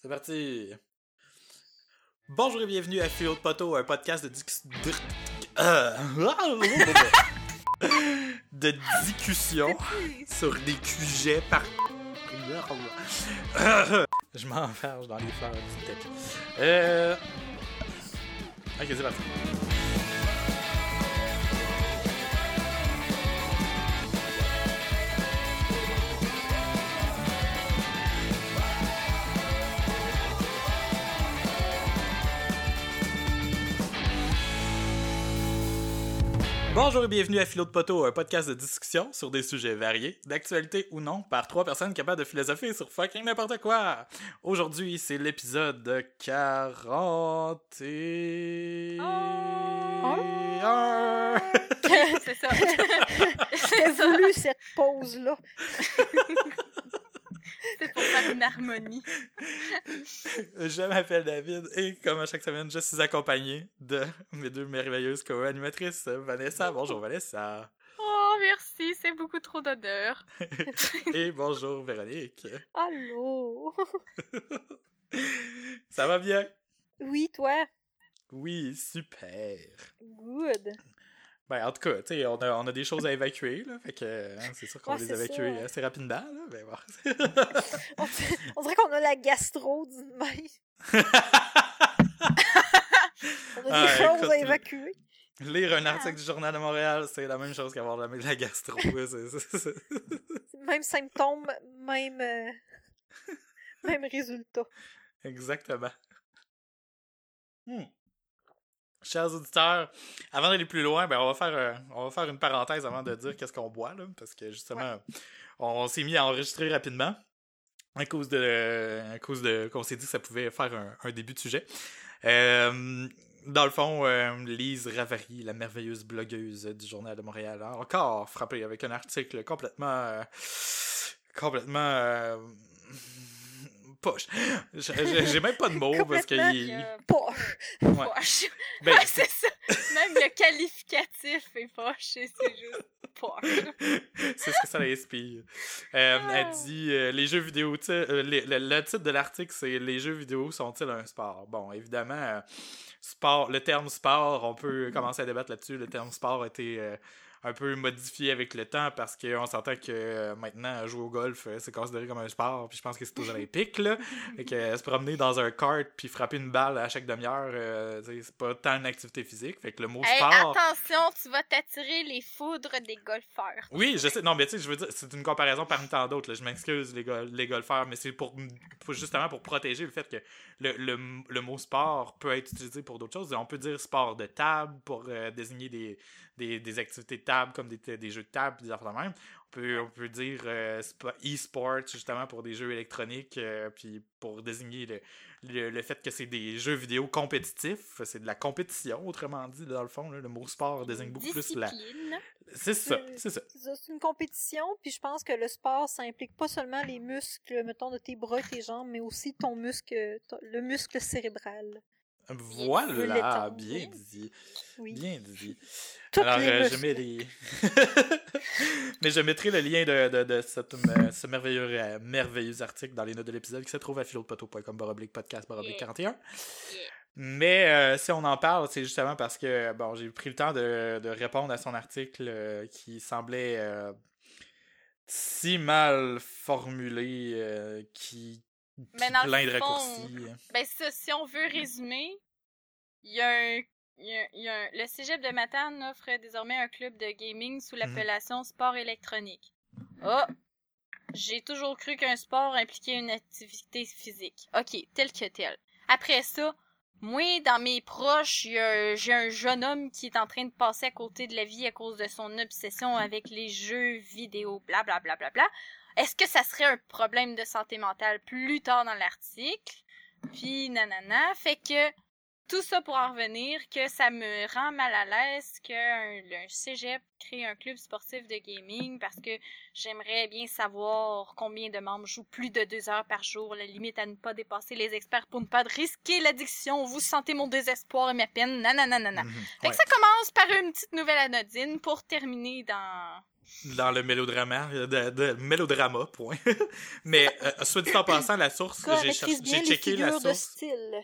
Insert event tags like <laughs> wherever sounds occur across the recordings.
C'est parti. Bonjour et bienvenue à Philo de Poteau, un podcast de discussion. <laughs> de discussion sur des sujets par. <laughs> Je m'enferme dans les fleurs du tech. Euh. Ok, c'est parti. Bonjour et bienvenue à Philo de Poteau, un podcast de discussion sur des sujets variés, d'actualité ou non, par trois personnes capables de philosopher sur fucking n'importe quoi. Aujourd'hui, c'est l'épisode 40 et... Oh. <laughs> <laughs> c'est ça. <laughs> J'ai voulu cette pause-là. <laughs> C'est pour faire une harmonie. <laughs> Je m'appelle David et comme à chaque semaine, je suis accompagné de mes deux merveilleuses co-animatrices, Vanessa. Bonjour Vanessa. Oh, merci, c'est beaucoup trop d'odeur. <laughs> et bonjour Véronique. Allô? Ça va bien? Oui, toi? Oui, super. Good. Ben, en tout cas, tu sais, on a, on a des choses à évacuer, là. Fait que hein, c'est sûr qu'on Ouais, va les ça. assez rapidement, là. Ben, bon. On, dirait- on dirait qu'on a la gastro d'une main. On a des Ah, choses écoute, à évacuer. Lire un article du Journal de Montréal, c'est la même chose qu'avoir la, la gastro. c'est- Même symptôme, même, euh, même résultat. Exactement. Hmm. Chers auditeurs, avant d'aller plus loin, ben on va faire euh, on va faire une parenthèse avant de dire qu'est-ce qu'on boit là, parce que justement on s'est mis à enregistrer rapidement à cause de à cause de qu'on s'est dit que ça pouvait faire un, un début de sujet. Euh, dans le fond, euh, Lise Ravary, la merveilleuse blogueuse du Journal de Montréal, a encore frappé avec un article complètement euh, complètement poche. J'ai- même pas de mots parce que il- Euh, Poche. Ouais. poche. ben, c'est ça. Même le qualificatif est poche, et c'est juste poche. c'est ce que ça l'inspire. Euh, elle dit euh, les jeux vidéo, les- le, le titre de l'article c'est les jeux vidéo sont-ils un sport Bon, évidemment, sport, le terme sport, on peut commencer à débattre là-dessus. Le terme sport a été un peu modifié avec le temps parce qu'on s'entend que euh, maintenant jouer au golf euh, c'est considéré comme un sport. Puis je pense que c'est aux Olympiques là, <laughs> et que euh, se promener dans un kart puis frapper une balle à chaque demi-heure, euh, c'est pas tant une activité physique. Fait que le mot Hey, sport. attention, tu vas t'attirer les foudres des golfeurs. Oui, je sais. Non, mais tu sais, je veux dire, c'est une comparaison parmi tant d'autres. Je m'excuse, les, les golfeurs, mais c'est pour, pour- justement pour protéger le fait que le, le, le mot sport peut être utilisé pour d'autres choses. On peut dire sport de table pour euh, désigner des, des, des activités de table comme des, des jeux de table, des affaires de même. On peut, on peut dire euh, spo- e-sport justement pour des jeux électroniques, euh, puis pour désigner le, le, le fait que c'est des jeux vidéo compétitifs. C'est de la compétition, autrement dit, dans le fond. là. le mot sport désigne beaucoup plus la. C'est ça, c'est ça. C'est une compétition, puis je pense que le sport, ça implique pas seulement les muscles, mettons, de tes bras et tes jambes, mais aussi ton muscle, le muscle cérébral. Voilà, bien dit. Oui. Bien dit. Toutes Alors, les euh, je mets les. <laughs> Mais je mettrai le lien de, de, de cette, euh, ce merveilleux, euh, merveilleux article dans les notes de l'épisode qui se trouve à philodepoteau.com baroblique podcast baroblique Yeah. 41. Yeah. Mais euh, si on en parle, c'est justement parce que bon, j'ai pris le temps de, de répondre à son article qui semblait si mal formulé, euh, qui, Mais dans le de fond, raccourcis. Ben ça, si on veut résumer, il y a un... il y a- il y a un- le cégep de Matane offre désormais un club de gaming sous l'appellation sport électronique. Oh! J'ai toujours cru qu'un sport impliquait une activité physique. Ok, tel que tel. Après ça, moi, dans mes proches, j'ai un jeune homme qui est en train de passer à côté de la vie à cause de son obsession avec les jeux vidéo, bla bla bla bla bla. Est-ce que ça serait un problème de santé mentale plus tard dans l'article? Puis nanana, fait que tout ça pour en revenir que ça me rend mal à l'aise qu'un un cégep crée un club sportif de gaming parce que j'aimerais bien savoir combien de membres jouent plus de deux heures par jour, la limite à ne pas dépasser les experts pour ne pas risquer l'addiction. Vous sentez mon désespoir et ma peine, nanana nanana. Mhm, Fait que ça commence par une petite nouvelle anodine pour terminer dans dans le mélodrama, de, de mélodrama, point. <laughs> Mais, euh, soit dit en passant, la source, j'ai checké la figures de source. style.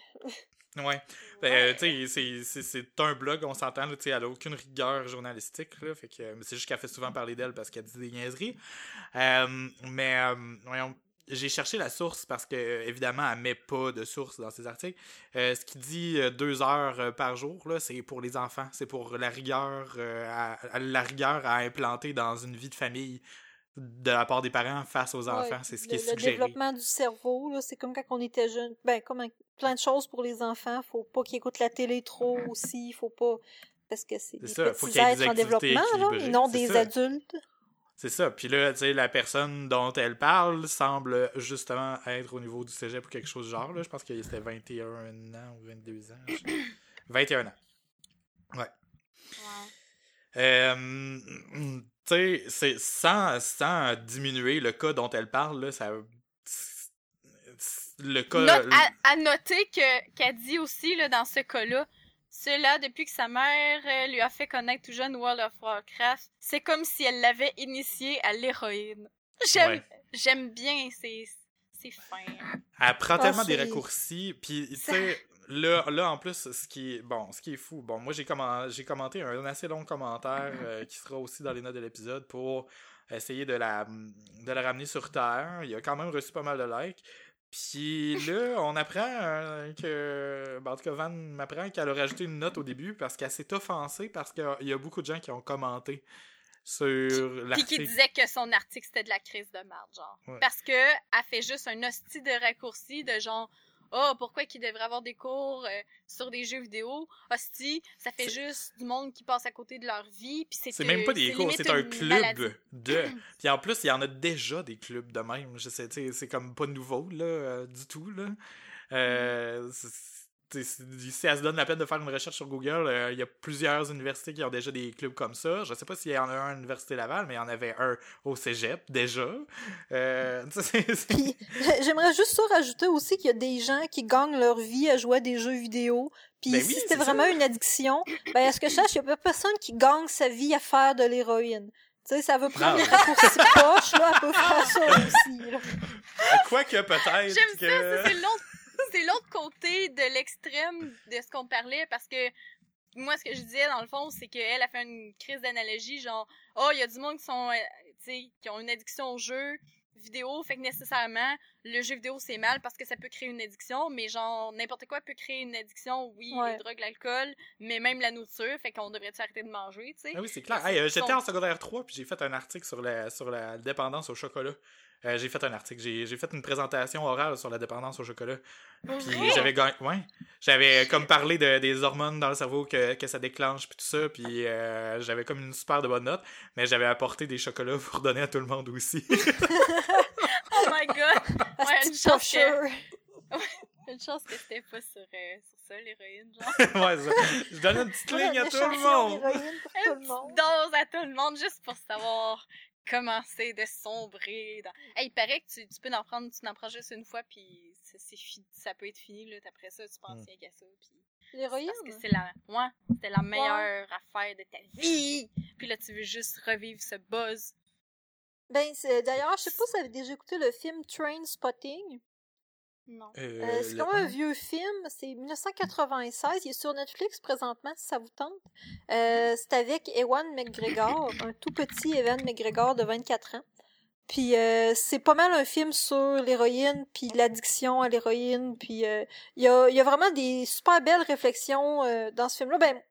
Ouais. <laughs> Ben, tu sais, c'est- un blog, on s'entend, tu sais, elle a aucune rigueur journalistique, là, fait que, mais c'est juste qu'elle fait souvent parler d'elle parce qu'elle dit des niaiseries. Euh, mais, euh, voyons, j'ai cherché la source parce que, euh, évidemment, elle met pas de source dans ses articles. Euh, ce qui dit euh, deux heures par jour, là, c'est pour les enfants, c'est pour la rigueur, euh, à- à- la rigueur à implanter dans une vie de famille de la part des parents face aux enfants, Ouais, c'est ce qui le, est le suggéré. développement du cerveau, là, c'est comme quand on était jeune. Ben, comme un- plein de choses pour les enfants. Faut pas qu'ils écoutent la télé trop aussi. Faut pas. Parce que c'est des ça, faut petits des êtres en développement, là, et non des ça. adultes. C'est ça. Puis là, tu sais, la personne dont elle parle semble justement être au niveau du cégep ou quelque chose du genre. Là. Je pense que c'était 21 ans ou 22 ans. je sais. 21 <clears throat> ans. Ouais. Euh, tu sais, c'est sans, sans diminuer le cas dont elle parle, là, ça. Le cas. Note- à, à noter que qu'elle dit aussi là, dans ce cas-là, cela depuis que sa mère euh, lui a fait connaître tout jeune World of Warcraft, c'est comme si elle l'avait initié à l'héroïne. <laughs> J'aime Ouais. j'aime bien, c'est c'est fin. Elle prend tellement des raccourcis, puis tu sais, là, là en plus, ce qui est bon, ce qui est fou, bon, moi j'ai commen- j'ai commenté un assez long commentaire euh, qui sera aussi dans les notes de l'épisode pour essayer de la de la ramener sur terre. Il a quand même reçu pas mal de likes. Puis là, on apprend euh, que. ben, en tout cas, Van m'apprend qu'elle a rajouté une note au début parce qu'elle s'est offensée parce qu'il y a beaucoup de gens qui ont commenté sur Puis qui l'article. disait que son article c'était de la crise de merde, genre. Ouais. Parce que elle fait juste un hostie de raccourci de genre Oh, pourquoi qu'il devrait avoir des cours euh, sur des jeux vidéo? Hostie, ça fait juste du monde qui passe à côté de leur vie. Puis c'est C'est même pas des cours, c'est un club maladie. de. <clears throat> Puis en plus, il y en a déjà des clubs de même. Je sais, c'est comme pas nouveau, là, euh, du tout, là. Euh, c'est- sais, si elle se donne la peine de faire une recherche sur Google, euh, il y a plusieurs universités qui ont déjà des clubs comme ça. Je sais pas s'il y en a un à l'Université Laval, mais il y en avait un au cégep, déjà. Euh, <laughs> <laughs> j'aimerais juste ça rajouter aussi qu'il y a des gens qui gagnent leur vie à jouer à des jeux vidéo. Puis Ben si oui, c'était vraiment une addiction, ben à ce que je sache, il y a pas personne qui gagne sa vie à faire de l'héroïne. Tu sais, ça veut prendre Non. des raccourcis poches, là, elle peut faire ça <laughs> aussi. Quoique peut-être J'aime que. ça, ça, c'est l'autre c'est l'autre côté de l'extrême de ce qu'on parlait parce que moi ce que je disais dans le fond c'est qu'elle a fait une crise d'analogie genre oh il y a du monde qui sont euh, tu sais qui ont une addiction au jeu vidéo fait que nécessairement le jeu vidéo c'est mal parce que ça peut créer une addiction mais genre n'importe quoi peut créer une addiction oui Ouais. les drogues l'alcool mais même la nourriture fait qu'on devrait arrêter de manger tu sais? Ah oui, c'est clair. Hey, euh, J'étais en secondaire 3 puis j'ai fait un article sur la, sur la dépendance au chocolat. Euh, j'ai fait un article, j'ai j'ai fait une présentation orale sur la dépendance au chocolat. Pour Puis j'avais gagné- ouais, j'avais comme parlé de, des hormones dans le cerveau que, que ça déclenche puis tout ça, puis euh, j'avais comme une super de bonne note, mais j'avais apporté des chocolats <laughs> pour donner à tout le monde aussi. <laughs> oh my god Ouais, c'est une chance que- <laughs> une chance que c'était pas sur, euh, sur ça l'héroïne genre ouais, ça. Je donne une petite ligne à tout le monde. Une petite dose à tout le monde juste pour savoir comment c'est de sombrer. Dans... Hey, il paraît que tu, tu peux en prendre, tu n'en prends juste une fois, puis c'est, ça peut être fini. Là, après ça, tu penses Mm. rien qu'à ça. Puis... L'héroïne? Parce que c'est la, ouais, c'était la meilleure affaire de ta vie. Puis là, tu veux juste revivre ce buzz. Ben, c'est- d'ailleurs, je sais pas si vous avez déjà écouté le film Train Spotting. Non. Euh, Euh, c'est le- comme un vieux film, c'est 1996, il est sur Netflix présentement si ça vous tente. Euh, c'est avec Ewan McGregor, un tout petit Ewan McGregor de 24 ans. Puis euh, c'est pas mal un film sur l'héroïne, puis l'addiction à l'héroïne, puis euh, il y, a, y a vraiment des super belles réflexions euh, dans ce film-là. Ben,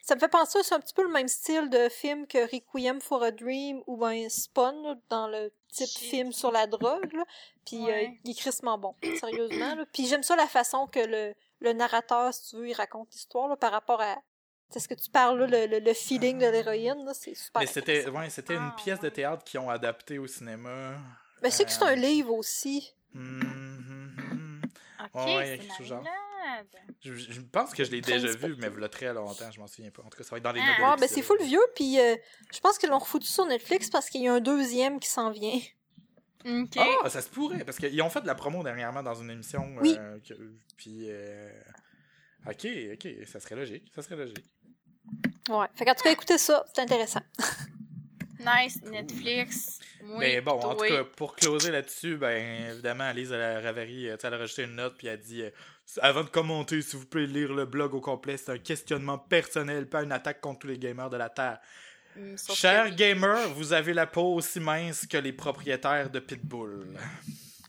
ça me fait penser, c'est un petit peu le même style de film que Requiem for a Dream ou ben Spawn, dans le type Shit. film sur la drogue, là. Puis euh, Ouais. il est crissement bon, sérieusement. Là. Puis j'aime ça la façon que le, le narrateur, si tu veux, il raconte l'histoire là, par rapport à c'est ce que tu parles, là, le, le, le feeling de l'héroïne, là, c'est super Mais c'était ouais, c'était une Ah, pièce de théâtre qu'ils ont adaptée au cinéma. Ben, je sais que c'est un Euh, livre aussi. hum, hum. Ok, Ouais, c'est Je, je pense que je l'ai déjà vu, mais il y a très longtemps, je m'en souviens pas. En tout cas, ça va être dans les Ah. notes Ouais, ben c'est full vieux, puis euh, je pense qu'ils l'ont refoutu sur Netflix parce qu'il y a un deuxième qui s'en vient. Ok. Ah, ça se pourrait, parce qu'ils ont fait de la promo dernièrement dans une émission. Oui. euh, que- puis, euh, ok, ok, ça serait logique, ça serait logique. Ouais. Fait qu'en tout cas, écoutez ça, c'est intéressant. <laughs> Nice, Netflix. Oui, Mais bon, en tout cas, pour closer là-dessus, ben évidemment, Alice elle a Ravary, euh, elle a rajouté une note, puis elle a dit euh, Avant de commenter, s'il vous plaît, lire le blog au complet, c'est un questionnement personnel, pas une attaque contre tous les gamers de la Terre. Sauf Chers que- gamers, vous avez la peau aussi mince que les propriétaires de Pitbull.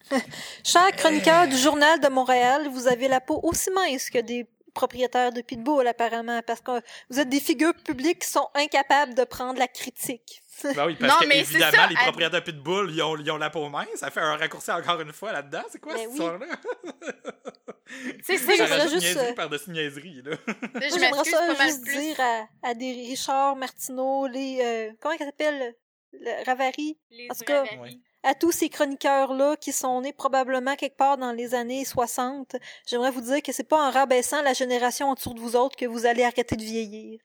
<laughs> Cher chroniqueur du Journal de Montréal, vous avez la peau aussi mince que des propriétaires de Pitbull, apparemment, parce que vous êtes des figures publiques qui sont incapables de prendre la critique. Ben oui, parce Non, que mais c'est évidemment, ça, les elle- propriétaires de Pitbull, ils ont, ils ont la peau mince. Ça fait un raccourci encore une fois là-dedans. C'est quoi Ben cette oui. histoire-là? <laughs> C'est Ça juste, niaiserie euh, par-dessus niaiserie, là. J'aimerais ça pas juste plus. dire à, à des Richard Martineau, les... euh, comment elle s'appelle? Le Ravary? Les En tout cas, Ravary. Ouais. à tous ces chroniqueurs-là qui sont nés probablement quelque part dans les années 60, j'aimerais vous dire que c'est pas en rabaissant la génération dessous de vous autres que vous allez arrêter de vieillir.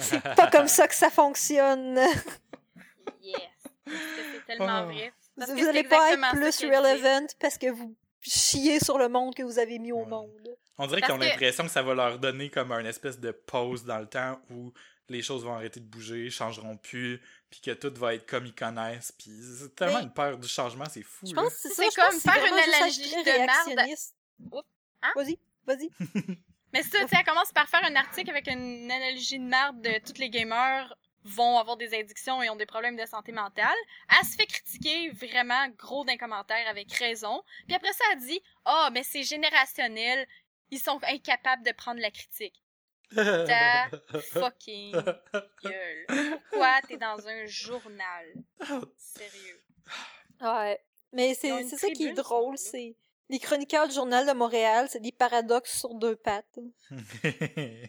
C'est pas comme <laughs> ça que ça fonctionne. <laughs> Yes. C'est tellement Oh. vrai. Parce vous que c'est allez pas être plus relevant parce que vous chiez sur le monde que vous avez mis au Ouais. monde. On dirait qu'ils ont que- l'impression que ça va leur donner comme un espèce de pause dans le temps où les choses vont arrêter de bouger, changeront plus, puis que tout va être comme ils connaissent. Puis c'est tellement Mais- une peur du changement, c'est fou. Je pense que c'est comme faire une analogie de. Hein? Vas-y, vas-y. <laughs> Mais ça, tu sais, elle commence par faire un article avec une analogie de merde de tous les gamers vont avoir des addictions et ont des problèmes de santé mentale. Elle se fait critiquer vraiment gros d'un commentaire avec raison. Puis après ça, elle dit « Ah, mais c'est générationnel. Ils sont incapables de prendre la critique. » Ta <laughs> fucking gueule. Pourquoi t'es dans un journal? Sérieux. Ouais. Mais c'est ça qui est drôle, ce c'est les chroniqueurs du Journal de Montréal, c'est des paradoxes sur deux pattes. <laughs>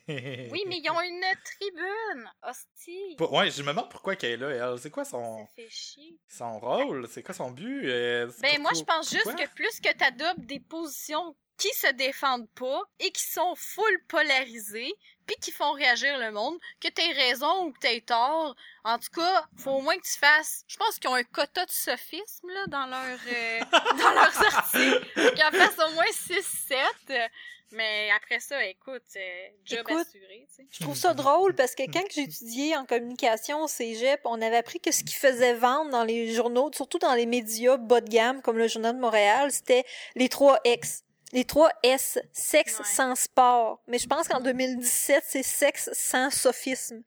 Oui, mais ils ont une tribune. Hostie. Pour- Ouais, je me demande pourquoi qu'elle est là, elle. C'est quoi son, Ça fait chier. son rôle? C'est quoi son but? Euh, Ben moi je pense juste que plus que t'adoptes des positions qui se défendent pas et qui sont full polarisées puis qui font réagir le monde, que t'aies raison ou que t'aies tort, en tout cas, faut au moins que tu fasses. Je pense qu'ils ont un quota de sophisme là dans leur euh, <laughs> dans leurs articles, qu'ils en fassent au moins 6 7. Mais après ça, écoute, euh, job Écoute, assuré, tu sais. Je trouve ça drôle parce que quand <laughs> j'ai étudié en communication au cégep, on avait appris que ce qui faisait vendre dans les journaux, surtout dans les médias bas de gamme comme le Journal de Montréal, c'était les trois X. Les trois S, sexe Ouais. sans sport. Mais je pense qu'en 2017, c'est sexe sans sophisme.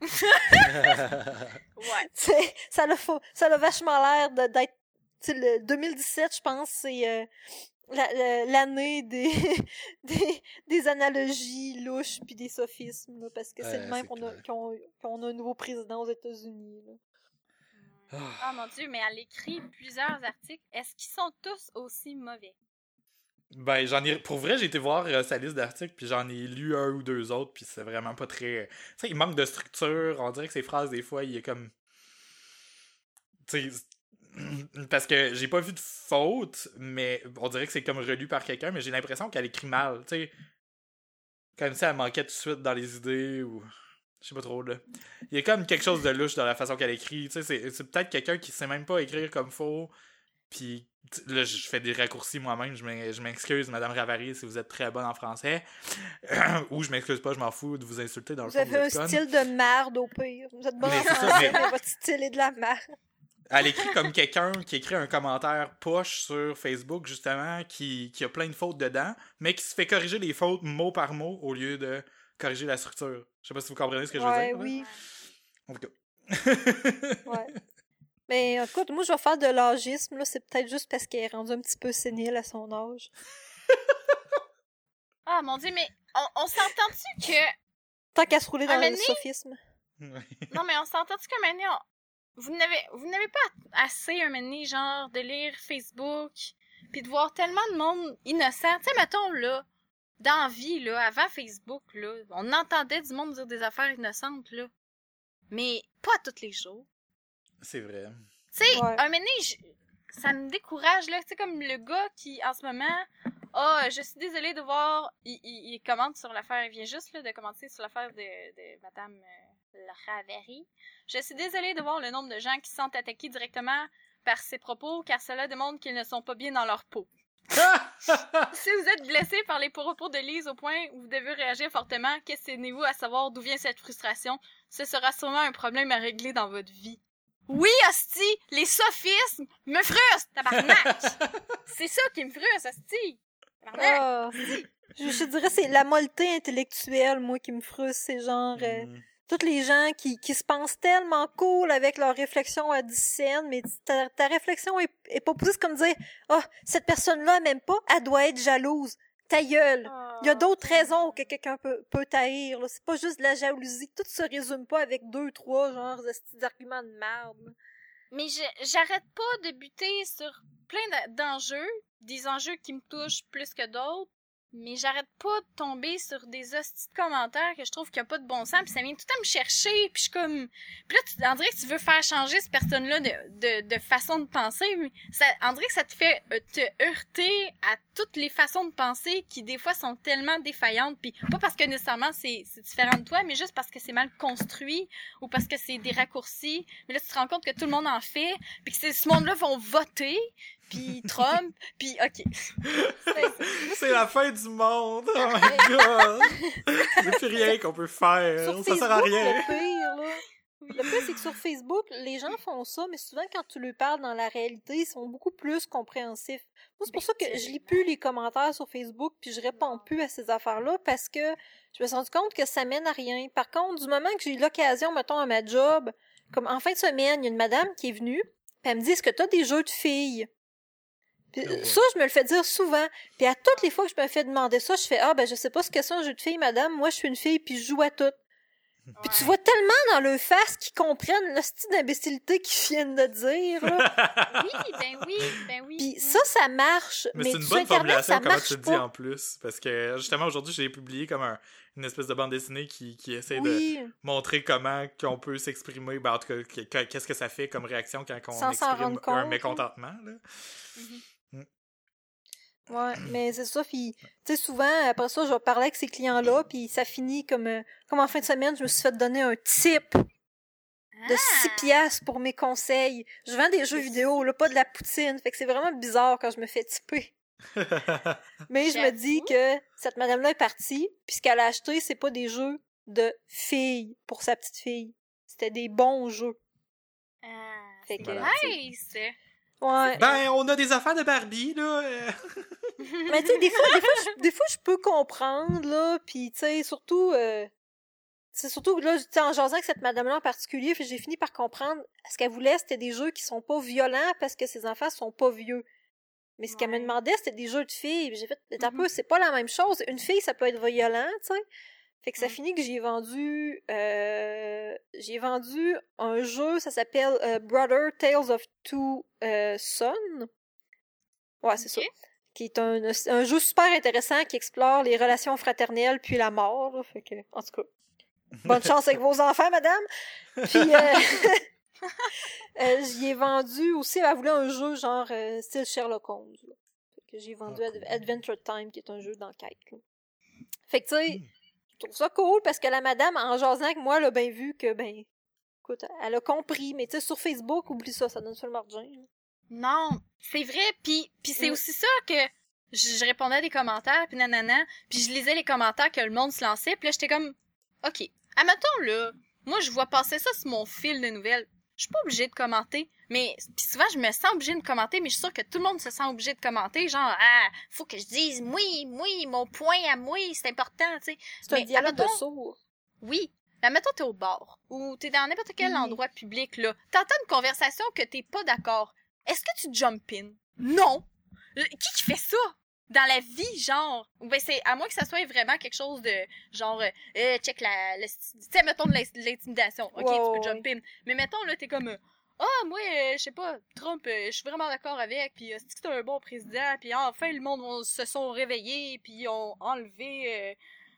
<laughs> Ouais. <laughs> Ça a, ça a vachement l'air de- d'être. t'sais, le 2017, je pense, c'est euh, la- la- l'année des, <laughs> des, des analogies louches puis des sophismes, là, parce que c'est Ouais, le même qu'on a, qu'on, a un nouveau président aux États-Unis. Ah mon dieu, mais elle écrit plusieurs articles. Est-ce qu'ils sont tous aussi mauvais? Ben, j'en ai. Pour vrai, j'ai été voir euh, sa liste d'articles, puis j'en ai lu un ou deux autres, puis c'est vraiment pas très. Tu sais, il manque de structure. On dirait que ses phrases, des fois, il est comme. Tu sais. <clears throat> Parce que j'ai pas vu de faute, mais on dirait que c'est comme relu par quelqu'un, mais j'ai l'impression qu'elle écrit mal. Tu sais. Comme si elle manquait tout de suite dans les idées, ou. Je sais pas trop, là. Il y a comme quelque chose de louche dans la façon qu'elle écrit. Tu sais, c'est- peut-être quelqu'un qui sait même pas écrire comme faut. Puis là, je fais des raccourcis moi-même. Je m'ex- je m'excuse, Madame Ravary, si vous êtes très bonne en français. <clears throat> Ou je m'excuse pas, je m'en fous de vous insulter dans le Vous fond. avez un style de marde au pire. Vous êtes bon Mais en français, mais- mais votre style est de la merde. Elle écrit comme quelqu'un qui écrit un commentaire poche sur Facebook, justement, qui, qui a plein de fautes dedans, mais qui se fait corriger les fautes mot par mot au lieu de corriger la structure. Je sais pas si vous comprenez ce que je veux dire. oui. En tout cas. Ouais. Mais écoute, moi, je vais faire de l'âgisme, là. C'est peut-être juste parce qu'elle est rendue un petit peu sénile à son âge. <laughs> Ah mon dieu, mais on, on s'entend-tu que. Tant qu'à se rouler dans le sophisme. Non, mais on s'entend-tu que maintenant, on- vous n'avez vous n'avez pas assez un moment genre, de lire Facebook, puis de voir tellement de monde innocent. Tu sais, mettons, là, dans la vie, là, avant Facebook, là, on entendait du monde dire des affaires innocentes, là. Mais pas tous les jours. C'est vrai. Tu sais, Ouais. un moment donné, ça me décourage, là. Tu sais, comme le gars qui, en ce moment, ah, je suis désolée de voir, il, il, il commente sur l'affaire, il vient juste, là, de commenter sur l'affaire de, de Madame euh, Ravary. Je suis désolée de voir le nombre de gens qui se sentent attaqués directement par ses propos, car cela démontre qu'ils ne sont pas bien dans leur peau. <laughs> Si vous êtes blessé par les propos de Lise au point où vous devez réagir fortement, questionnez-vous à savoir d'où vient cette frustration? Ce sera sûrement un problème à régler dans votre vie. Oui, hostie, les sophismes me frustrent, tabarnak! <laughs> c'est ça qui me frustre, hostie! Tabarnak! Ah, je, je dirais c'est la mollité intellectuelle, moi, qui me frustre. C'est genre... euh, Mm. toutes les gens qui, qui se pensent tellement cool avec leur réflexion à 10 scènes, mais ta, ta réflexion est, est pas poussée c'est comme dire Ah, cette personne-là elle m'aime pas, elle doit être jalouse. Ta gueule. Il y a d'autres raisons que quelqu'un peut, peut taïr. C'est pas juste de la jalousie. Tout se résume pas avec deux, trois genres de petits arguments de merde. Mais j'arrête pas de buter sur plein d'enjeux, des enjeux qui me touchent plus que d'autres, mais j'arrête pas de tomber sur des hosties de commentaires que je trouve qu'il n'y a pas de bon sens, puis ça vient tout à me chercher, puis je suis comme... Puis là, tu, on que tu veux faire changer cette personne-là de, de, de façon de penser, mais ça, on ça te fait euh, te heurter à toutes les façons de penser qui, des fois, sont tellement défaillantes, puis pas parce que nécessairement c'est différent de toi, mais juste parce que c'est mal construit, ou parce que c'est des raccourcis, mais là, tu te rends compte que tout le monde en fait, puis que ce monde-là vont voter, puis Trump, puis OK. <laughs> C'est- la fin du monde! Oh my god! Il n'y a plus <laughs> rien qu'on peut faire! Sur Ça sert à rien! le pire, là. Le pire, c'est que sur Facebook, les gens font ça, mais souvent, quand tu leur parles dans la réalité, ils sont beaucoup plus compréhensifs. Moi, c'est pour ça que je lis plus les commentaires sur Facebook, puis je réponds plus à ces affaires-là, parce que je me suis rendu compte que ça mène à rien. Par contre, du moment que j'ai eu l'occasion, mettons, à ma job, comme en fin de semaine, il y a une madame qui est venue, puis elle me dit, est-ce que t'as des jeux de filles? Puis, Ah ouais. Ça, je me le fais dire souvent. Puis à toutes les fois que je me fais demander ça, je fais Ah, ben je sais pas ce que c'est un jeu de filles, madame. Moi, je suis une fille, puis je joue à tout. Puis tu vois tellement dans le face qu'ils comprennent le style d'imbécilité qu'ils viennent de dire. Là. Oui, ben oui, ben oui. Puis ça, ça marche. Mais Mais, c'est une bonne Internet, formulation, ça comment tu le dis en plus. Parce que justement, aujourd'hui, j'ai publié comme un- une espèce de bande dessinée qui, qui essaie de montrer comment qu'on peut s'exprimer, ben, en tout cas, que- que- qu'est-ce que ça fait comme réaction quand on Sans s'en exprime rendre compte, un là. mécontentement. Là. Ouais, <clears throat> mais c'est ça. Puis, tu sais, souvent, après ça, je vais parler avec ces clients-là, puis ça finit comme, euh, comme en fin de semaine, je me suis fait donner un tip de 6 Ah! piastres pour mes conseils. Je vends des jeux vidéo, là, pas de la poutine. Fait que c'est vraiment bizarre quand je me fais tiper. <laughs> Mais je me dis que cette madame-là est partie, puis ce qu'elle a acheté, c'est pas des jeux de filles pour sa petite fille. C'était des bons jeux. Ah, Fait c'est que, nice! Ouais. ben, on a des affaires de Barbie, là. <laughs> Mais tu sais, des fois, des fois, je, des fois, je peux comprendre, là, puis tu sais, surtout, euh, c'est surtout, là, tu sais, en jasant avec cette madame-là en particulier, j'ai fini par comprendre, ce qu'elle voulait, c'était des jeux qui sont pas violents parce que ses enfants sont pas vieux? Mais ce qu'elle me demandait, c'était des jeux de filles. J'ai fait, un Mhm. peu, c'est pas la même chose. Une fille, ça peut être violent, tu sais. Fait que ça finit que j'ai vendu, euh, j'ai vendu un jeu, ça s'appelle euh, Brother Tales of Two euh, Sons. Ouais, c'est ça. Qui est un, un jeu super intéressant qui explore les relations fraternelles puis la mort. là. Fait que, en tout cas, bonne chance avec vos enfants, madame. Puis, euh, <laughs> euh, j'y ai vendu aussi, elle voulait un jeu genre euh, style Sherlock Holmes. là. Fait que j'ai vendu Ah, Ad- cool. Adventure Time, qui est un jeu d'enquête. là. Fait que, tu sais, Hmm. Je trouve ça cool parce que la madame, en jasant avec moi, elle a bien vu que, ben, écoute, elle a compris. Mais tu sais, sur Facebook, oublie ça, ça donne sur le margin. Non, c'est vrai, puis puis c'est Mm. aussi ça que je, je répondais à des commentaires, puis nanana, puis je lisais les commentaires que le monde se lançait, puis là j'étais comme, ok, admettons là, moi je vois passer ça sur mon fil de nouvelles, je suis pas obligée de commenter, mais puis souvent je me sens obligée de commenter, mais je suis sûre que tout le monde se sent obligé de commenter, genre ah, faut que je dise oui, oui, mon point à moi, c'est important, tu sais. C'est un dialogue de sourds. Oui. Mais mettons, t'es au bar ou t'es dans n'importe quel Oui. endroit public, là. T'entends une conversation que t'es pas d'accord. Est-ce que tu jump in? Non! Euh, Qui qui fait ça? Dans la vie, genre. Ben, c'est, à moins que ça soit vraiment quelque chose de, genre, euh, euh, check la, tu sais, mettons de l'in- de l'intimidation. Ok, tu peux jump in. Mais mettons, là, t'es comme, euh, ah, moi, euh, je sais pas, Trump, euh, je suis vraiment d'accord avec, puis euh, c'est un bon président, puis enfin, le monde on- se sont réveillés, puis ils ont enlevé, euh,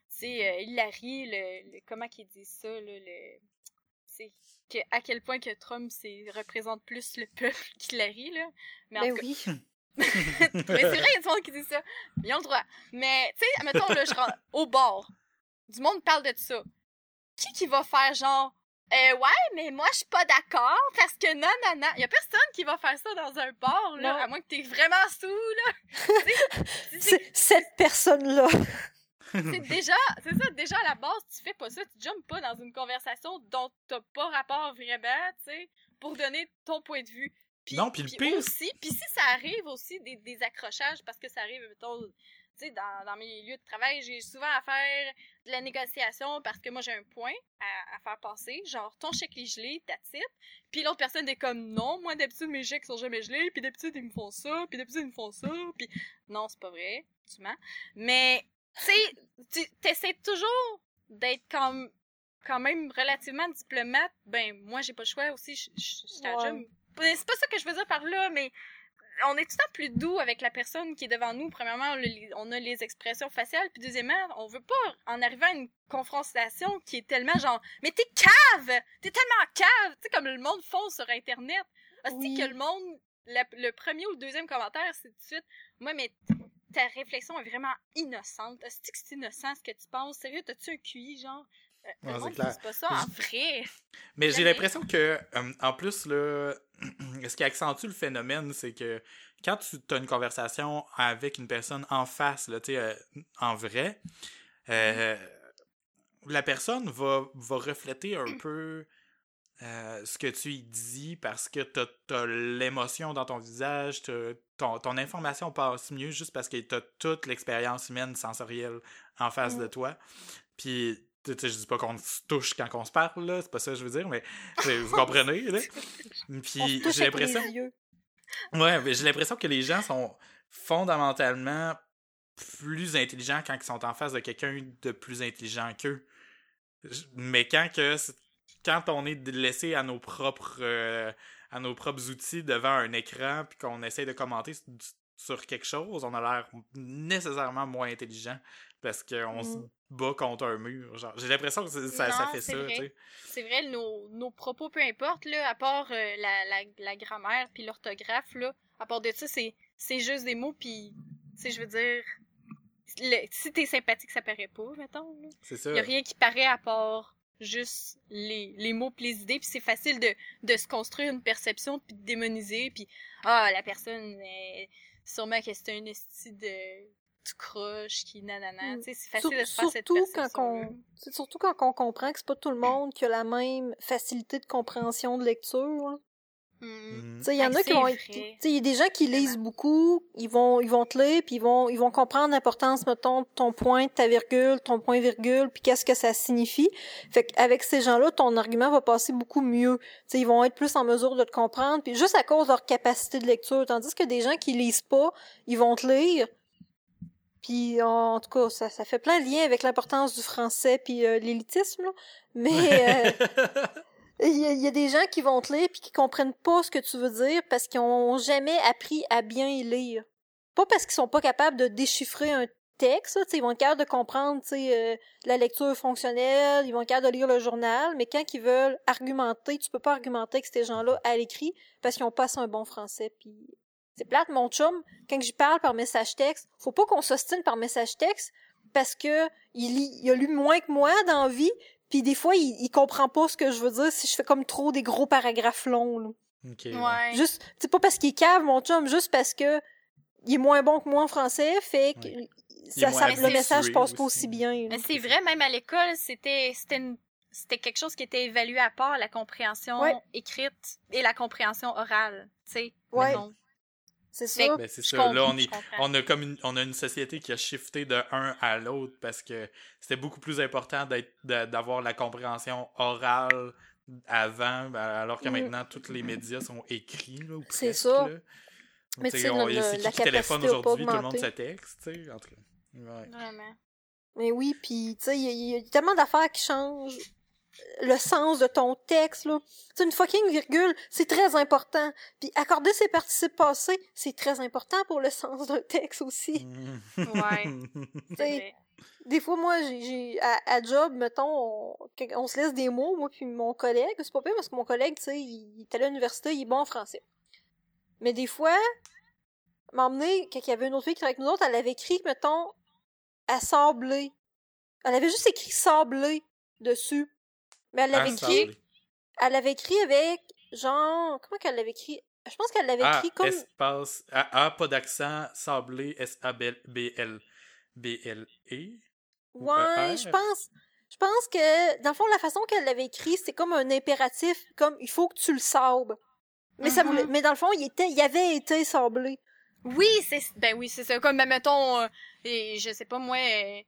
c'est euh, Hillary, le, le- comment qu'il dit ça, là, le, c'est que à quel point que Trump c'est représente plus le peuple <laughs> qu'Hillary là. Mais en Ben tout cas, oui. <laughs> mais c'est vrai, il y a du monde qui dit ça. Ils ont le droit. Mais, tu sais, mettons, là, je rentre au bar. Du monde parle de ça. Qui qui va faire genre, euh, ouais, mais moi, je suis pas d'accord parce que non, non, non. Il y a personne qui va faire ça dans un bar, là, Non. à moins que t'es vraiment sous, là. Cette personne-là. c'est déjà, c'est ça, déjà à la base, tu fais pas ça, tu jumpes pas dans une conversation dont t'as pas rapport vraiment, tu sais. pour donner ton point de vue. Puis, Non, puis le puis pire- aussi, puis si ça arrive aussi des, des accrochages, parce que ça arrive, mettons, tu sais, dans, dans mes lieux de travail, j'ai souvent à faire de la négociation parce que moi j'ai un point à, à faire passer, genre ton chèque est gelé, that's it. Puis l'autre personne est comme non, moi d'habitude mes chèques sont jamais gelés, puis d'habitude ils me font ça, puis d'habitude ils me font ça, puis non, c'est pas vrai, tu mens. Mais tu sais, tu t'essaies toujours d'être comme quand même relativement diplomate. Ben moi j'ai pas le choix aussi, je Ouais. C'est pas ça que je veux dire par là, mais on est tout le temps plus doux avec la personne qui est devant nous. Premièrement, on a les, expressions faciales, puis deuxièmement, on veut pas en arriver à une confrontation qui est tellement genre mais t'es cave, t'es tellement cave, tu sais comme le monde font sur internet. Oui. que le monde la- le premier ou le deuxième commentaire c'est tout de suite moi mais ta réflexion est vraiment innocente. Hostie que c'est innocent ce que tu penses. Sérieux, t'as-tu un QI genre Euh, Ouais, le c'est pas ça en vrai. Mais j'ai l'impression que, euh, en plus, là, ce qui accentue le phénomène, c'est que quand tu as une conversation avec une personne en face, là, tu sais, euh, en vrai, euh, la personne va, va refléter un peu euh, ce que tu y dis parce que tu as, l'émotion dans ton visage, ton, ton information passe mieux juste parce que tu as toute l'expérience humaine sensorielle en face de Mm. toi. Puis, tu sais, je dis pas qu'on se touche quand on se parle, là, c'est pas ça que je veux dire, mais vous comprenez, là. Puis, j'ai l'impression. Ouais, mais j'ai l'impression que les gens sont fondamentalement plus intelligents quand ils sont en face de quelqu'un de plus intelligent qu'eux. Mais quand que quand on est laissé à nos propres euh, à nos propres outils devant un écran puis qu'on essaie de commenter sur quelque chose, on a l'air nécessairement moins intelligent parce qu'on se Mm. bat contre un mur. Genre, j'ai l'impression que ça, fait ça. C'est vrai, nos, nos propos, peu importe, là, à part euh, la, la, la grammaire puis l'orthographe, là, à part de ça, c'est, c'est juste des mots, puis, tu je veux dire, le- si t'es sympathique, ça paraît pas, mettons. C'est ça. Y a rien qui paraît à part juste les, les mots puis les idées, puis c'est facile de, de se construire une perception puis de démoniser, puis, ah, la personne, est sûrement que c'est un esti de tu croche qui nanana, Mm. tu sais, c'est facile Sur- de se faire cette surtout quand perception on, c'est surtout quand on comprend que c'est pas tout le monde qui a la même facilité de compréhension de lecture. là. Mm. Tu sais, il y en a qui vont vrai. être, tu sais, il y a des gens qui lisent beaucoup, ils vont, ils vont te lire, puis ils vont, ils vont comprendre l'importance, mettons, de ton point, de ta virgule, ton point virgule, puis qu'est-ce que ça signifie. Fait qu'avec ces gens-là, ton argument va passer beaucoup mieux. Tu sais, ils vont être plus en mesure de te comprendre, puis juste à cause de leur capacité de lecture. Tandis que des gens qui lisent pas, ils vont te lire, puis en, en tout cas, ça, ça fait plein de liens avec l'importance du français puis euh, l'élitisme. Mais... euh, <laughs> il y, a, il y a des gens qui vont te lire puis qui comprennent pas ce que tu veux dire parce qu'ils ont jamais appris à bien lire. Pas parce qu'ils sont pas capables de déchiffrer un texte, ils vont être capables de comprendre euh, la lecture fonctionnelle, ils vont être capables de lire le journal, mais quand ils veulent argumenter, tu peux pas argumenter avec ces gens-là à l'écrit parce qu'ils ont pas un bon français. Puis c'est plate, mon chum, quand j'y parle par message texte, faut pas qu'on s'ostine par message texte parce que il, lit- il a lu moins que moi dans la vie, puis des fois, il, il comprend pas ce que je veux dire si je fais comme trop des gros paragraphes longs. là. Ok, ouais. Juste, c'est pas parce qu'il est cave, mon chum, juste parce que il est moins bon que moi en français, fait que Ouais. ça, ça- le message passe pas aussi. bien. là. Mais c'est vrai, même à l'école, c'était c'était une- c'était quelque chose qui était évalué à part la compréhension Ouais. écrite et la compréhension orale, tu sais. Ouais. mettons. C'est ça? Ben, c'est ça. Là, on est, on a comme une, on a une société qui a shifté de un à l'autre parce que c'était beaucoup plus important d'avoir la compréhension orale avant, ben, alors que Mm. maintenant tous les médias sont écrits là, ou C'est presque, ça. Mais Tu tu sais, sais, on- le- c'est la qui qui téléphone aujourd'hui, tout le monde se texte, tu sais, en tout cas. Ouais. Vraiment. Mais oui, puis tu sais, il y, a- il y a tellement d'affaires qui changent le sens de ton texte là. Tu sais, une fucking virgule, c'est très important. Puis accorder ses participes passés, c'est très important pour le sens d'un texte aussi. Ouais. <laughs> C'est des fois, moi, j'ai, à, à job, mettons, on, se laisse des mots, moi puis mon collègue. C'est pas pire parce que mon collègue, tu sais, il, il est allé à l'université, il est bon en français. Mais des fois, m'emmener, quand il y avait une autre fille qui travaillait avec nous autres, elle avait écrit, mettons, à sabler. Elle avait juste écrit sablé dessus. Mais elle l'avait Ah, écrit, elle l'avait écrit avec, genre, comment qu'elle l'avait écrit? Je pense qu'elle l'avait Ah, écrit comme, espace. Ah, ah, pas d'accent, sablé, S-A-B-L. B-L. B-L-E. ou ouais, ER? je pense, Je pense que, dans le fond, la façon qu'elle l'avait écrit, c'est comme un impératif, comme il faut que tu le sabres. Mais ça voulait, mais dans le fond, il était, il avait été sablé. Oui, c'est ben oui, c'est ça. Comme ben, mettons, euh, et je sais pas moi, euh,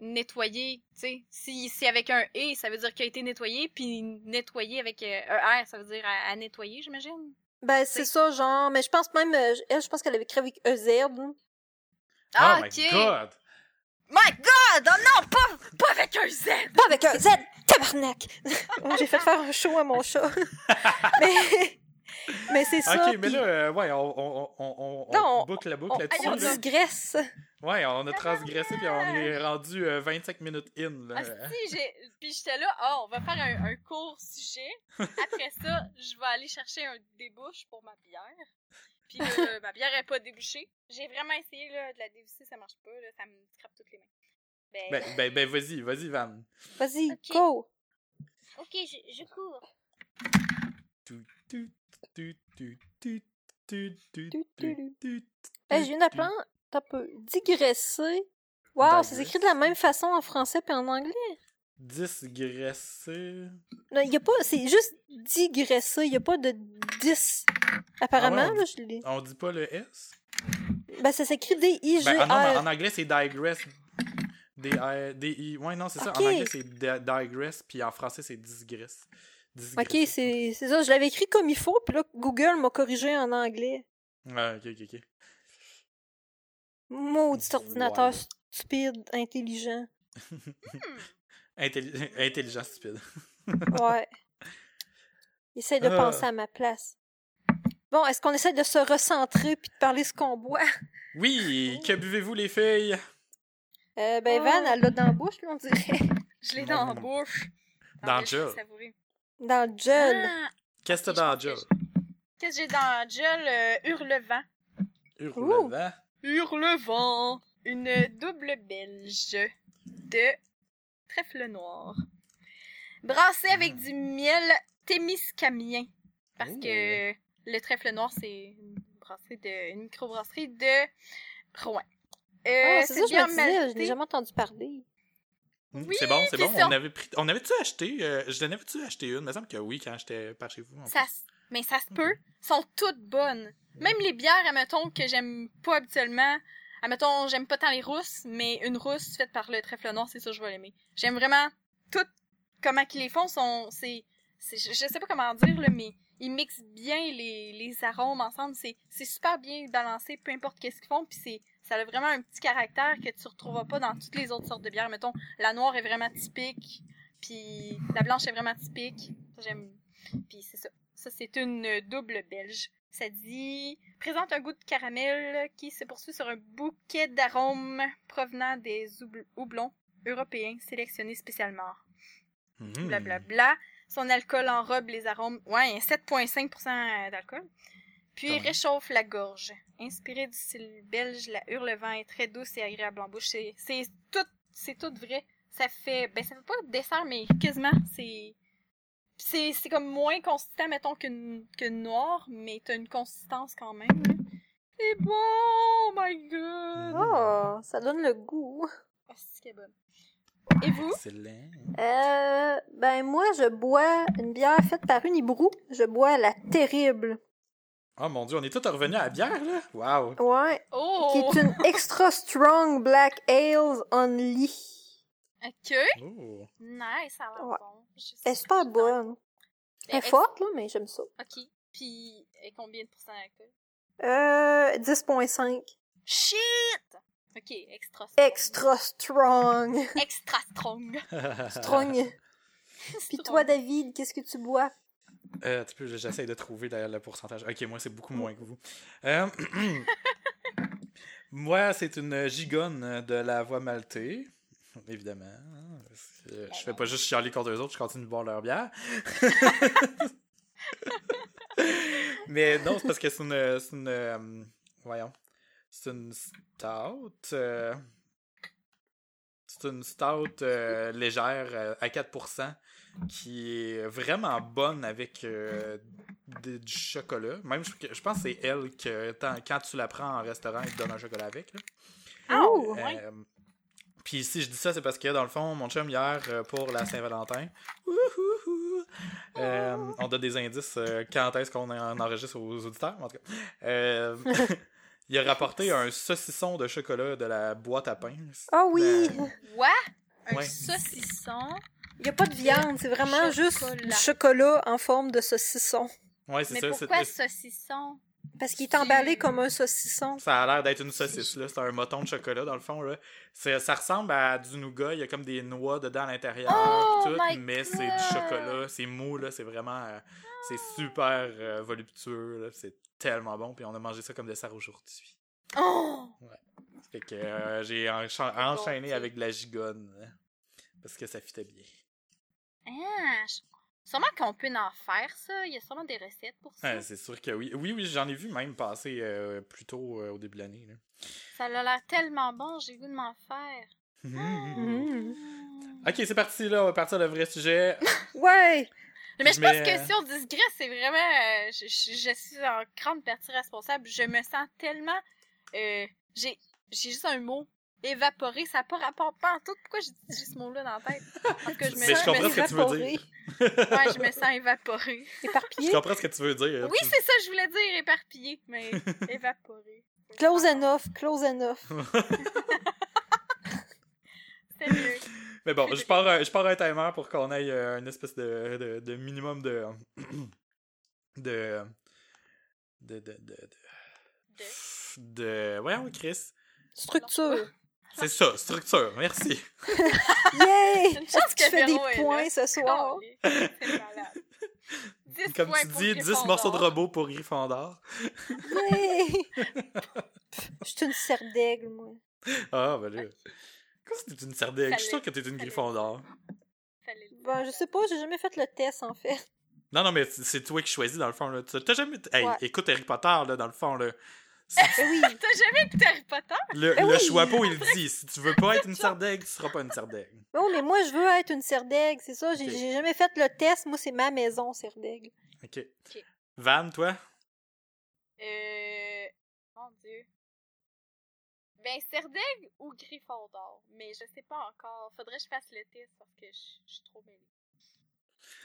nettoyer, tu sais. Si c'est avec un e, ça veut dire qu'il a été nettoyé, puis nettoyer avec euh, un r, ça veut dire à, à nettoyer, j'imagine? Ben, c'est ça, genre, mais je pense même, euh, elle, je pense qu'elle avait écrit avec EZ. là. Ah, oh ok. my god! My God, oh non, pas, pas avec un z. Pas avec un Z, tabarnak! Moi, <laughs> J'ai fait faire un show à mon chat. <laughs> mais, mais c'est ça. ok, mais puis là, euh, ouais, on, on, on, on, Non, on on- boucle la boucle on, là-dessus. on là. digresse. Ouais, on a transgressé puis on est rendu euh, 25 minutes in. Là. Ah, si, j'ai. Puis j'étais là, oh, on va faire un, un court sujet. Après ça, je vais aller chercher un débouche pour ma bière. Puis <laughs> ma bière est pas débouchée. J'ai vraiment essayé là, de la dévisser, ça marche pas, là, ça me scrape toutes les mains. Ben, Ben, ben, ben vas-y, vas-y, Van. Vas-y, Ok. go! ok, je, je cours. Tu, tu, tu, tu, tu, tu, tu, Tu, tu, tu, tu, Hey, je viens d'apprendre, t'as peu, digresser. Wow, c'est écrit de la même façon en français puis en anglais. Disgraisser. Non, y a pas, c'est juste digresser, y a pas de dis. Apparemment, Ah ouais, on là, je l'ai. On dit pas le S? Ben, ça s'écrit D-I-G-R. Ben, ah non, en anglais, c'est digress. D-I... Ouais, non, c'est ça. En anglais, c'est di- digress, puis en français, c'est digress. Ok, c'est c'est ça. Je l'avais écrit comme il faut, puis là, Google m'a corrigé en anglais. Ah, ok, ok, ok. Maudit ordinateur stupide, intelligent. <laughs> Intelli- Intelligent stupide. Ouais. Essaye de Ah. penser à ma place. Bon, est-ce qu'on essaie de se recentrer puis de parler ce qu'on boit? <laughs> Oui, que buvez-vous, les filles? Euh, ben, Oh. Van, elle l'a dans la bouche, là, on dirait. <laughs> Je l'ai dans la non. bouche. Dans le gel. Dans le gel. Ah, Qu'est-ce que t'as dans le gel? Qu'est-ce que j'ai dans le gel? Euh, Hurlevent. Hurlevent. Hurlevent. Une double belge de trèfle noir. Brassée avec du miel témiscamien. Parce Ouh. que le trèfle noir, c'est une brasserie de, une microbrasserie de Rouen. Euh, Ah, c'est ça, je me disais, je l'ai jamais entendu parler. Hmm, Oui, c'est bon, c'est bon. ça- On avait pris... On avait-tu acheté... euh, Je acheté une? Il me semble que oui, quand j'étais par chez vous. en Ça, plus. s- mais ça se peut. sont toutes bonnes. Même les bières, admettons, que j'aime pas habituellement. Admettons, j'aime pas tant les rousses, mais une rousse faite par le trèfle noir, c'est sûr je vais l'aimer. J'aime vraiment tout comment qu'ils les font. Sont, c'est, je, sais pas comment dire, là, mais ils mixent bien les, les arômes ensemble. C'est, c'est super bien balancé, peu importe qu'est-ce qu'ils font. Puis c'est, ça a vraiment un petit caractère que tu retrouveras pas dans toutes les autres sortes de bières. Mettons, la noire est vraiment typique, puis la blanche est vraiment typique. Ça, J'aime. Puis c'est ça. Ça, c'est une double belge. Ça dit présente un goût de caramel qui se poursuit sur un bouquet d'arômes provenant des houbl- houblons européens sélectionnés spécialement. Mhm. Blablabla. Son alcool enrobe les arômes. Ouais, 7,5% d'alcool. Puis réchauffe la gorge. Inspiré du style belge, la hurlevent est très douce et agréable en bouche. C'est, c'est tout, c'est tout vrai. Ça fait, ben ça fait pas dessert, mais quasiment, c'est, c'est, c'est comme moins consistant, mettons, qu'une, qu'une noire, mais t'as une consistance quand même. C'est bon, oh my god! Oh, ça donne le goût. Ah, c'est qu'elle est bonne. Et vous? Excellent. Euh, ben moi, je bois une bière faite par Unibrou. Je bois la terrible. Oh mon dieu, on est tous revenus à la bière, là? Wow. Ouais. Oh! Qui est une extra strong black ale only. Ok. Oh. Nice, ça a l'air Ouais. bon. Elle est super pas. bonne. Elle est est- forte, là, mais j'aime ça. Ok. Puis, et combien de pourcents d'alcool? Euh, 10.5. Shit! Ok, extra strong. Extra strong. <laughs> Extra strong. strong. <laughs> Puis toi, David, qu'est-ce que tu bois? Euh, tu peux, j'essaie de trouver d'ailleurs le pourcentage. Ok, moi c'est beaucoup moins que vous. <laughs> Euh, <clears throat> moi, c'est une gigonne de la voie maltée. <laughs> Évidemment. hein, parce que Je fais pas juste chialer contre eux autres, je continue de boire leur bière. <laughs> Mais non, c'est parce que c'est une. C'est une euh, voyons. C'est une stout. euh, c'est une stout euh, légère à 4% qui est vraiment bonne avec euh, de- du chocolat. Même, je, je pense que c'est elle que quand tu la prends en restaurant, ils te donnent un chocolat avec. là. Ah, Ouh. ouais. Puis si je dis ça, c'est parce que dans le fond, mon chum hier, euh, pour la Saint-Valentin, euh, on donne des indices euh, quand est-ce qu'on en enregistre aux auditeurs, en tout cas. Euh, <laughs> il a rapporté un saucisson de chocolat de la boîte à pain. Ah oui! Euh, Quoi? Un Ouais. saucisson? Il n'y a pas de viande, c'est vraiment juste Chocolat. du chocolat en forme de saucisson. ouais, c'est Mais ça. c'est- pourquoi saucisson? Parce qu'il est emballé comme un saucisson. Ça a l'air d'être une saucisse, là. C'est un moton de chocolat, dans le fond, là. C'est- Ça ressemble à du nougat. Il y a comme des noix dedans à l'intérieur. Oh tout, mais c'est du chocolat. C'est mou, là. C'est vraiment... euh, c'est super euh, voluptueux, là. C'est tellement bon. Puis on a mangé ça comme dessert aujourd'hui. Oh! Fait que euh, j'ai encha- <laughs> enchaîné avec de la gigonne. hein, parce que ça fitait bien. Ah, je- Sûrement qu'on peut en faire, ça. Il y a sûrement des recettes pour ça. Ouais, c'est sûr que oui. Oui, oui, j'en ai vu même passer euh, plus tôt euh, au début de l'année. là. Ça a l'air tellement bon, j'ai le goût de m'en faire. Mhm. <laughs> Ok, c'est parti, là. On va partir le vrai sujet. <laughs> Ouais! Mais je Mais, pense que euh, si on digresse, c'est vraiment. euh, je, je- je suis en grande partie responsable. Je me sens tellement. euh, j'ai j'ai juste un mot. Évaporé, ça n'a pas rapport pas en tout. Pourquoi j'ai dit ce mot-là dans la tête? Parce que je me Mais je sens comprends ce que tu veux évaporé, dire. Ouais, je me sens évaporée. Je Éparpillé. comprends ce que tu veux dire. Oui, c'est ça, je voulais dire éparpillé, mais <laughs> évaporé. Close enough, close enough. <laughs> C'était mieux. Mais bon, je pars, un- je pars un timer pour qu'on ait euh, une espèce de, de, de minimum de. <clears throat> de. de. de. de. de. De- de- Voyons, Chris. Structure. C'est ça, structure, merci. <laughs> Yay! Une chance que tu fais des points ce soir? Calé. C'est malade. 10 Comme points tu dis, 10 Gryffondor. morceaux de robot pour Gryffondor. Yay! <laughs> Je suis une serre d'aigle, moi. Ah, ben là. Quoi, c'est une sardaigne? Je suis sûr que t'es une Gryffondor. Ben, je sais pas, j'ai jamais fait le test, en fait. Non, non, mais c'est toi qui choisis, dans le fond, là. T'as jamais. Hey, Ouais. écoute Harry Potter, là, dans le fond, là. Ben oui! T'as jamais écouté Harry Potter? Le, Ben le oui. Choixpeau, il dit si tu veux pas être une sardaigne, tu seras pas une sardaigne. Ben oui, mais moi, je veux être une d'aigle, c'est ça. J'ai jamais fait le test. Moi, c'est ma maison, d'aigle. Ok. Van, toi? Euh. Mon dieu. Ben, Serdaigle ou Gryffondor? Mais je sais pas encore. Faudrait que je fasse le test parce que je je suis trop mêlée.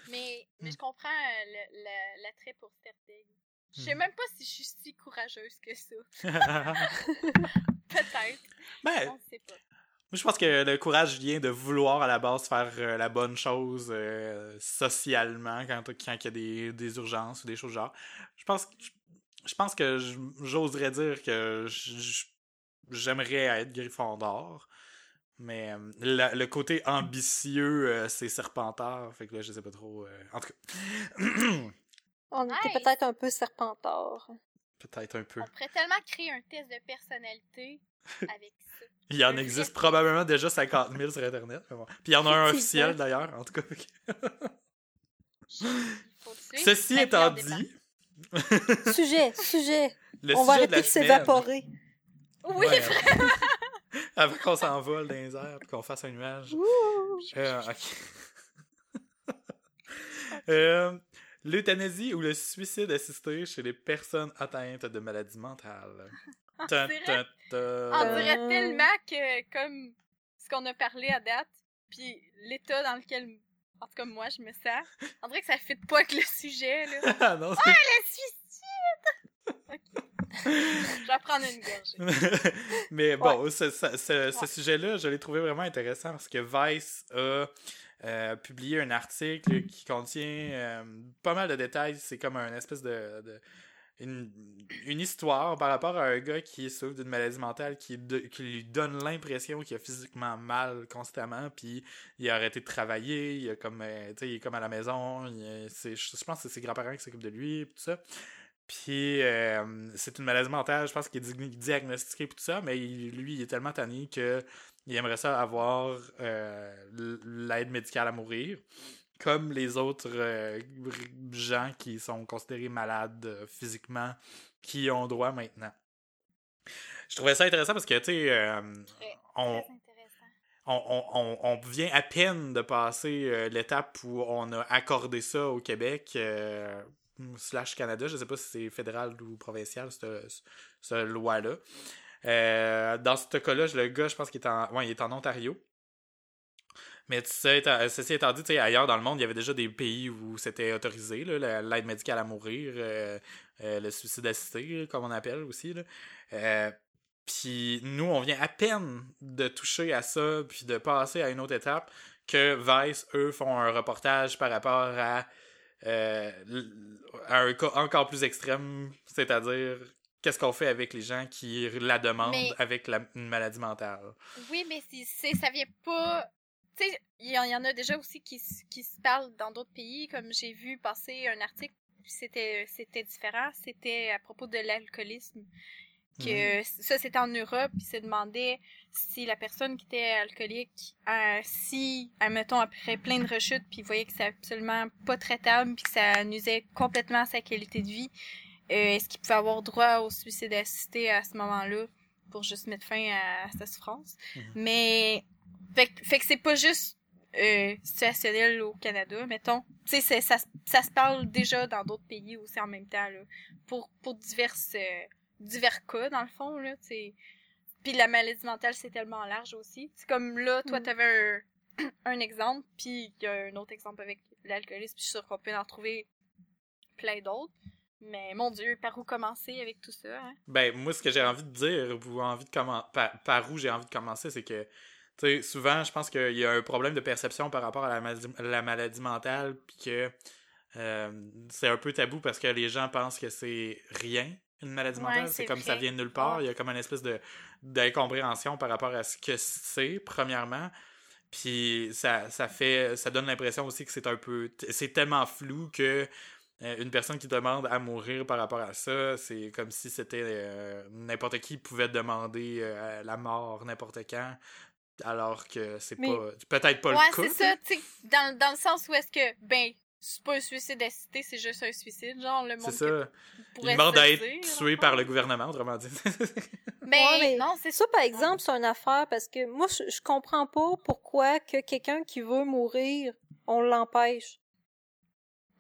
Mais, mais je comprends euh, l'attrait pour Serdaigle. Je sais Hmm. même pas si je suis si courageuse que ça. <laughs> <laughs> ben, Peut-être. On sait pas. moi, je pense que le courage vient de vouloir à la base faire euh, la bonne chose euh, socialement quand quand il y a des, des urgences ou des choses du genre. Je pense que je pense que j'oserais dire que j'aimerais être Gryffondor. Mais euh, la- le côté ambitieux, c'est Serpentard. Fait que là, je sais pas trop. en tout cas, <clears throat> On était peut-être un peu serpentard. peut-être un peu. On pourrait tellement créer un test de personnalité <laughs> avec ça. Il y en existe probablement déjà 50 000 sur Internet. mais bon. Puis il y en a un officiel d'ailleurs, en tout cas. <laughs> Ceci étant dit, <laughs> sujet, sujet. le On va sujet arrêter de s'évaporer. Oui, Ouais, vraiment. avant qu'on s'envole dans les airs et qu'on fasse un nuage. Ouh. Euh, ok. Euh, L'euthanasie ou le suicide assisté chez les personnes atteintes de maladies mentales. <laughs> Ta- dirait- On dirait tellement que, comme ce qu'on a parlé à date, puis l'état dans lequel, en tout cas moi, je me sens, on dirait que ça fit pas avec le sujet, là. <laughs> Ah, non, c'est- Le suicide! <laughs> Ok. Je vais prendre une gorgée. Mais bon, ce, ce- ce- ce sujet-là, je l'ai trouvé vraiment intéressant parce que Vice a euh, publié un article qui contient euh, pas mal de détails. C'est comme un espèce de. une, histoire par rapport à un gars qui souffre d'une maladie mentale qui, qui lui donne l'impression qu'il a physiquement mal constamment, puis il a arrêté de travailler, il, a comme, euh, il est comme à la maison, je pense que c'est ses grands-parents qui s'occupent de lui, tout ça. Puis euh, c'est une maladie mentale, je pense qu'il est di- diagnostiqué tout ça, mais lui, il est tellement tanné que il aimerait ça avoir euh, l'aide médicale à mourir, comme les autres euh, gens qui sont considérés malades euh, physiquement, qui ont droit maintenant. Je trouvais ça intéressant parce que, tu sais, on, on, on, on, vient à peine de passer l'étape où on a accordé ça au Québec slash Canada. Je sais pas si c'est fédéral ou provincial, cette, cette loi-là. Euh, dans ce cas-là, le gars, je pense qu'il est en, ouais, il est en Ontario. Mais tu sais, étant- ceci étant dit, sais, ailleurs dans le monde, il y avait déjà des pays où c'était autorisé, l'aide médicale à mourir, euh, euh, le suicide assisté, comme on appelle aussi. Euh, puis nous, on vient à peine de toucher à ça, puis de passer à une autre étape, que Vice, eux, font un reportage par rapport euh, à un cas encore plus extrême, c'est-à-dire qu'est-ce qu'on fait avec les gens qui la demandent Mais- avec la, une maladie mentale? Oui, mais c'est, c'est- ça vient pas. Tu sais, il y, en- il y en a déjà aussi qui, qui se parlent dans d'autres pays, comme j'ai vu passer un article, puis c'était, c'était différent. C'était à propos de l'alcoolisme. Que Mhm. ça, c'était en Europe, puis se demandait si la personne qui était alcoolique, euh, si, admettons, après plein de rechutes, puis voyait que c'est absolument pas traitable, puis que ça nuisait complètement à sa qualité de vie, euh, est-ce qu'il pouvait avoir droit au suicide assisté à ce moment-là pour juste mettre fin à, sa souffrance? Mhm. Mais, fait, que- fait que c'est pas juste euh, situationnel au Canada, mettons. Tu sais, ça, se- ça se parle déjà dans d'autres pays aussi en même temps, là, pour, pour diverses, euh, divers cas, dans le fond, là, tu sais. Puis la maladie mentale, c'est tellement large aussi. C'est comme là, toi, Mm. t'avais un, <clears throat> un exemple, puis il y a un autre exemple avec l'alcoolisme, puis je suis sûre qu'on peut en trouver plein d'autres. Mais mon Dieu, par où commencer avec tout ça, hein? Ben, moi, ce que j'ai envie de dire, ou envie de par, par où j'ai envie de commencer, c'est que, tu sais, souvent, je pense qu'il y a un problème de perception par rapport à la maladie, la maladie mentale, puis que euh, c'est un peu tabou parce que les gens pensent que c'est rien, une maladie Ouais, mentale. c'est comme ça vient de nulle part. Il y a comme une espèce de d'incompréhension par rapport à ce que c'est, premièrement. Puis ça, ça fait ça donne l'impression aussi que c'est un peu c'est tellement flou que euh, une personne qui demande à mourir par rapport à ça, c'est comme si c'était euh, n'importe qui pouvait demander euh, la mort n'importe quand, alors que c'est Mais- pas peut-être pas ouais, le cas. c'est ça, tu sais, dans, dans le sens où est-ce que, ben, c'est pas un suicide assisté, c'est juste un suicide, genre, le monde C'est ça. Il demande à le être dire, tué par le gouvernement, autrement dit. <laughs> Ben, Ouais, mais non, c'est Ça, par exemple, c'est une affaire parce que moi, je, je comprends pas pourquoi que quelqu'un qui veut mourir, on l'empêche.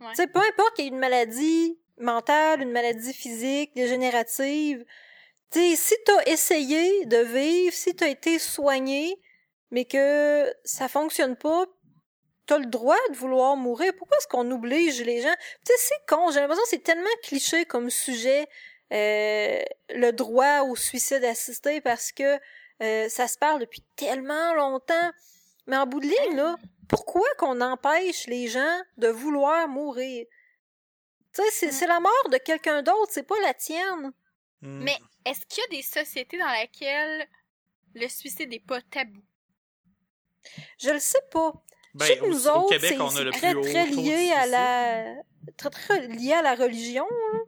Ouais. Peu importe qu'il y ait une maladie mentale, une maladie physique, dégénérative. Tu sais, si t'as essayé de vivre, si t'as été soigné, mais que ça fonctionne pas, t'as le droit de vouloir mourir. Pourquoi est-ce qu'on oblige les gens? Tu sais, c'est con. J'ai l'impression que c'est tellement cliché comme sujet, euh, le droit au suicide assisté, parce que euh, ça se parle depuis tellement longtemps. Mais en bout de ligne, là, pourquoi qu'on empêche les gens de vouloir mourir? Tu sais, c'est, Mm. c'est la mort de quelqu'un d'autre, c'est pas la tienne. Hmm. Mais est-ce qu'il y a des sociétés dans lesquelles le suicide n'est pas tabou? Je le sais pas. Ben, Chez nous au autres, Québec, c'est, on a c'est le très, très lié à la... Très, très lié à la religion, là.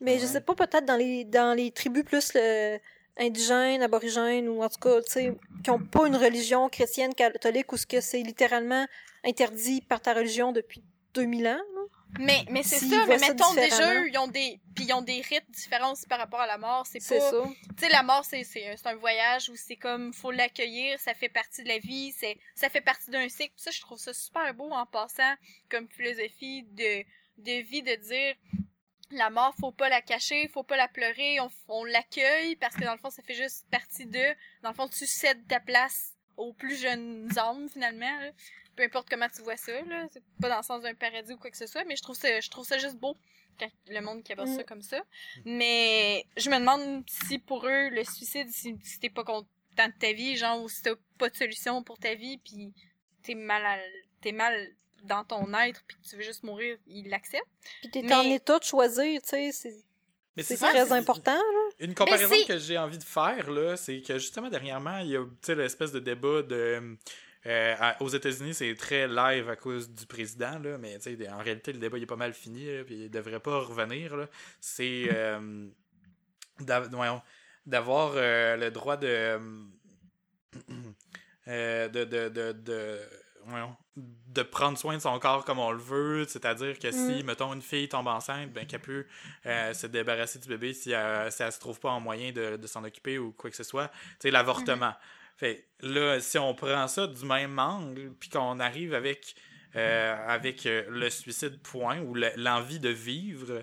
Mais je sais pas, peut-être dans les, dans les tribus plus euh, indigènes, aborigènes, ou en tout cas, tu sais, qui ont pas une religion chrétienne catholique, ou ce que c'est littéralement interdit par ta religion depuis 2000 ans, là. Mais, mais c'est ça, mais ça mettons déjà, différemment. ils ont des, puis ils ont des rites différents aussi par rapport à la mort. C'est pas, ça. tu sais, la mort, c'est, un- c'est un voyage où c'est comme, faut l'accueillir, ça fait partie de la vie, c'est, ça fait partie d'un cycle. Ça, je trouve ça super beau en passant comme philosophie de, de vie de dire, la mort, faut pas la cacher, faut pas la pleurer, on, on l'accueille parce que dans le fond, ça fait juste partie de, dans le fond, tu cèdes ta place aux plus jeunes hommes finalement. là. Peu importe comment tu vois ça, là, c'est pas dans le sens d'un paradis ou quoi que ce soit, mais je trouve ça, je trouve ça juste beau quand le monde qui aborde Mm. ça comme ça. Mais je me demande si pour eux le suicide, si, si t'es pas content de ta vie, genre ou si t'as pas de solution pour ta vie, puis t'es mal, à- t'es mal dans ton être, puis que tu veux juste mourir, ils l'acceptent. Puis t'es Mais- en état de choisir, tu sais, c'est, Mais c'est ça, très c'est- important, là. Une comparaison que j'ai envie de faire, là, c'est que justement, dernièrement, il y a tu sais, l'espèce de débat de. euh, à- aux États-Unis, c'est très live à cause du président, là, mais tu sais, en réalité, le débat il est pas mal fini, là, puis il devrait pas revenir. là. C'est <laughs> euh, d'avoir euh, le droit de, euh, de, de, de, de, prendre soin de son corps comme on le veut, c'est-à-dire que si, Mm. mettons, une fille tombe enceinte, ben, qu'elle peut euh, se débarrasser du bébé si elle, si elle se trouve pas en moyen de, de s'en occuper ou quoi que ce soit. Tu sais, l'avortement. Fait là, si on prend ça du même angle, puis qu'on arrive avec, euh, avec euh, le suicide point ou le- l'envie de vivre,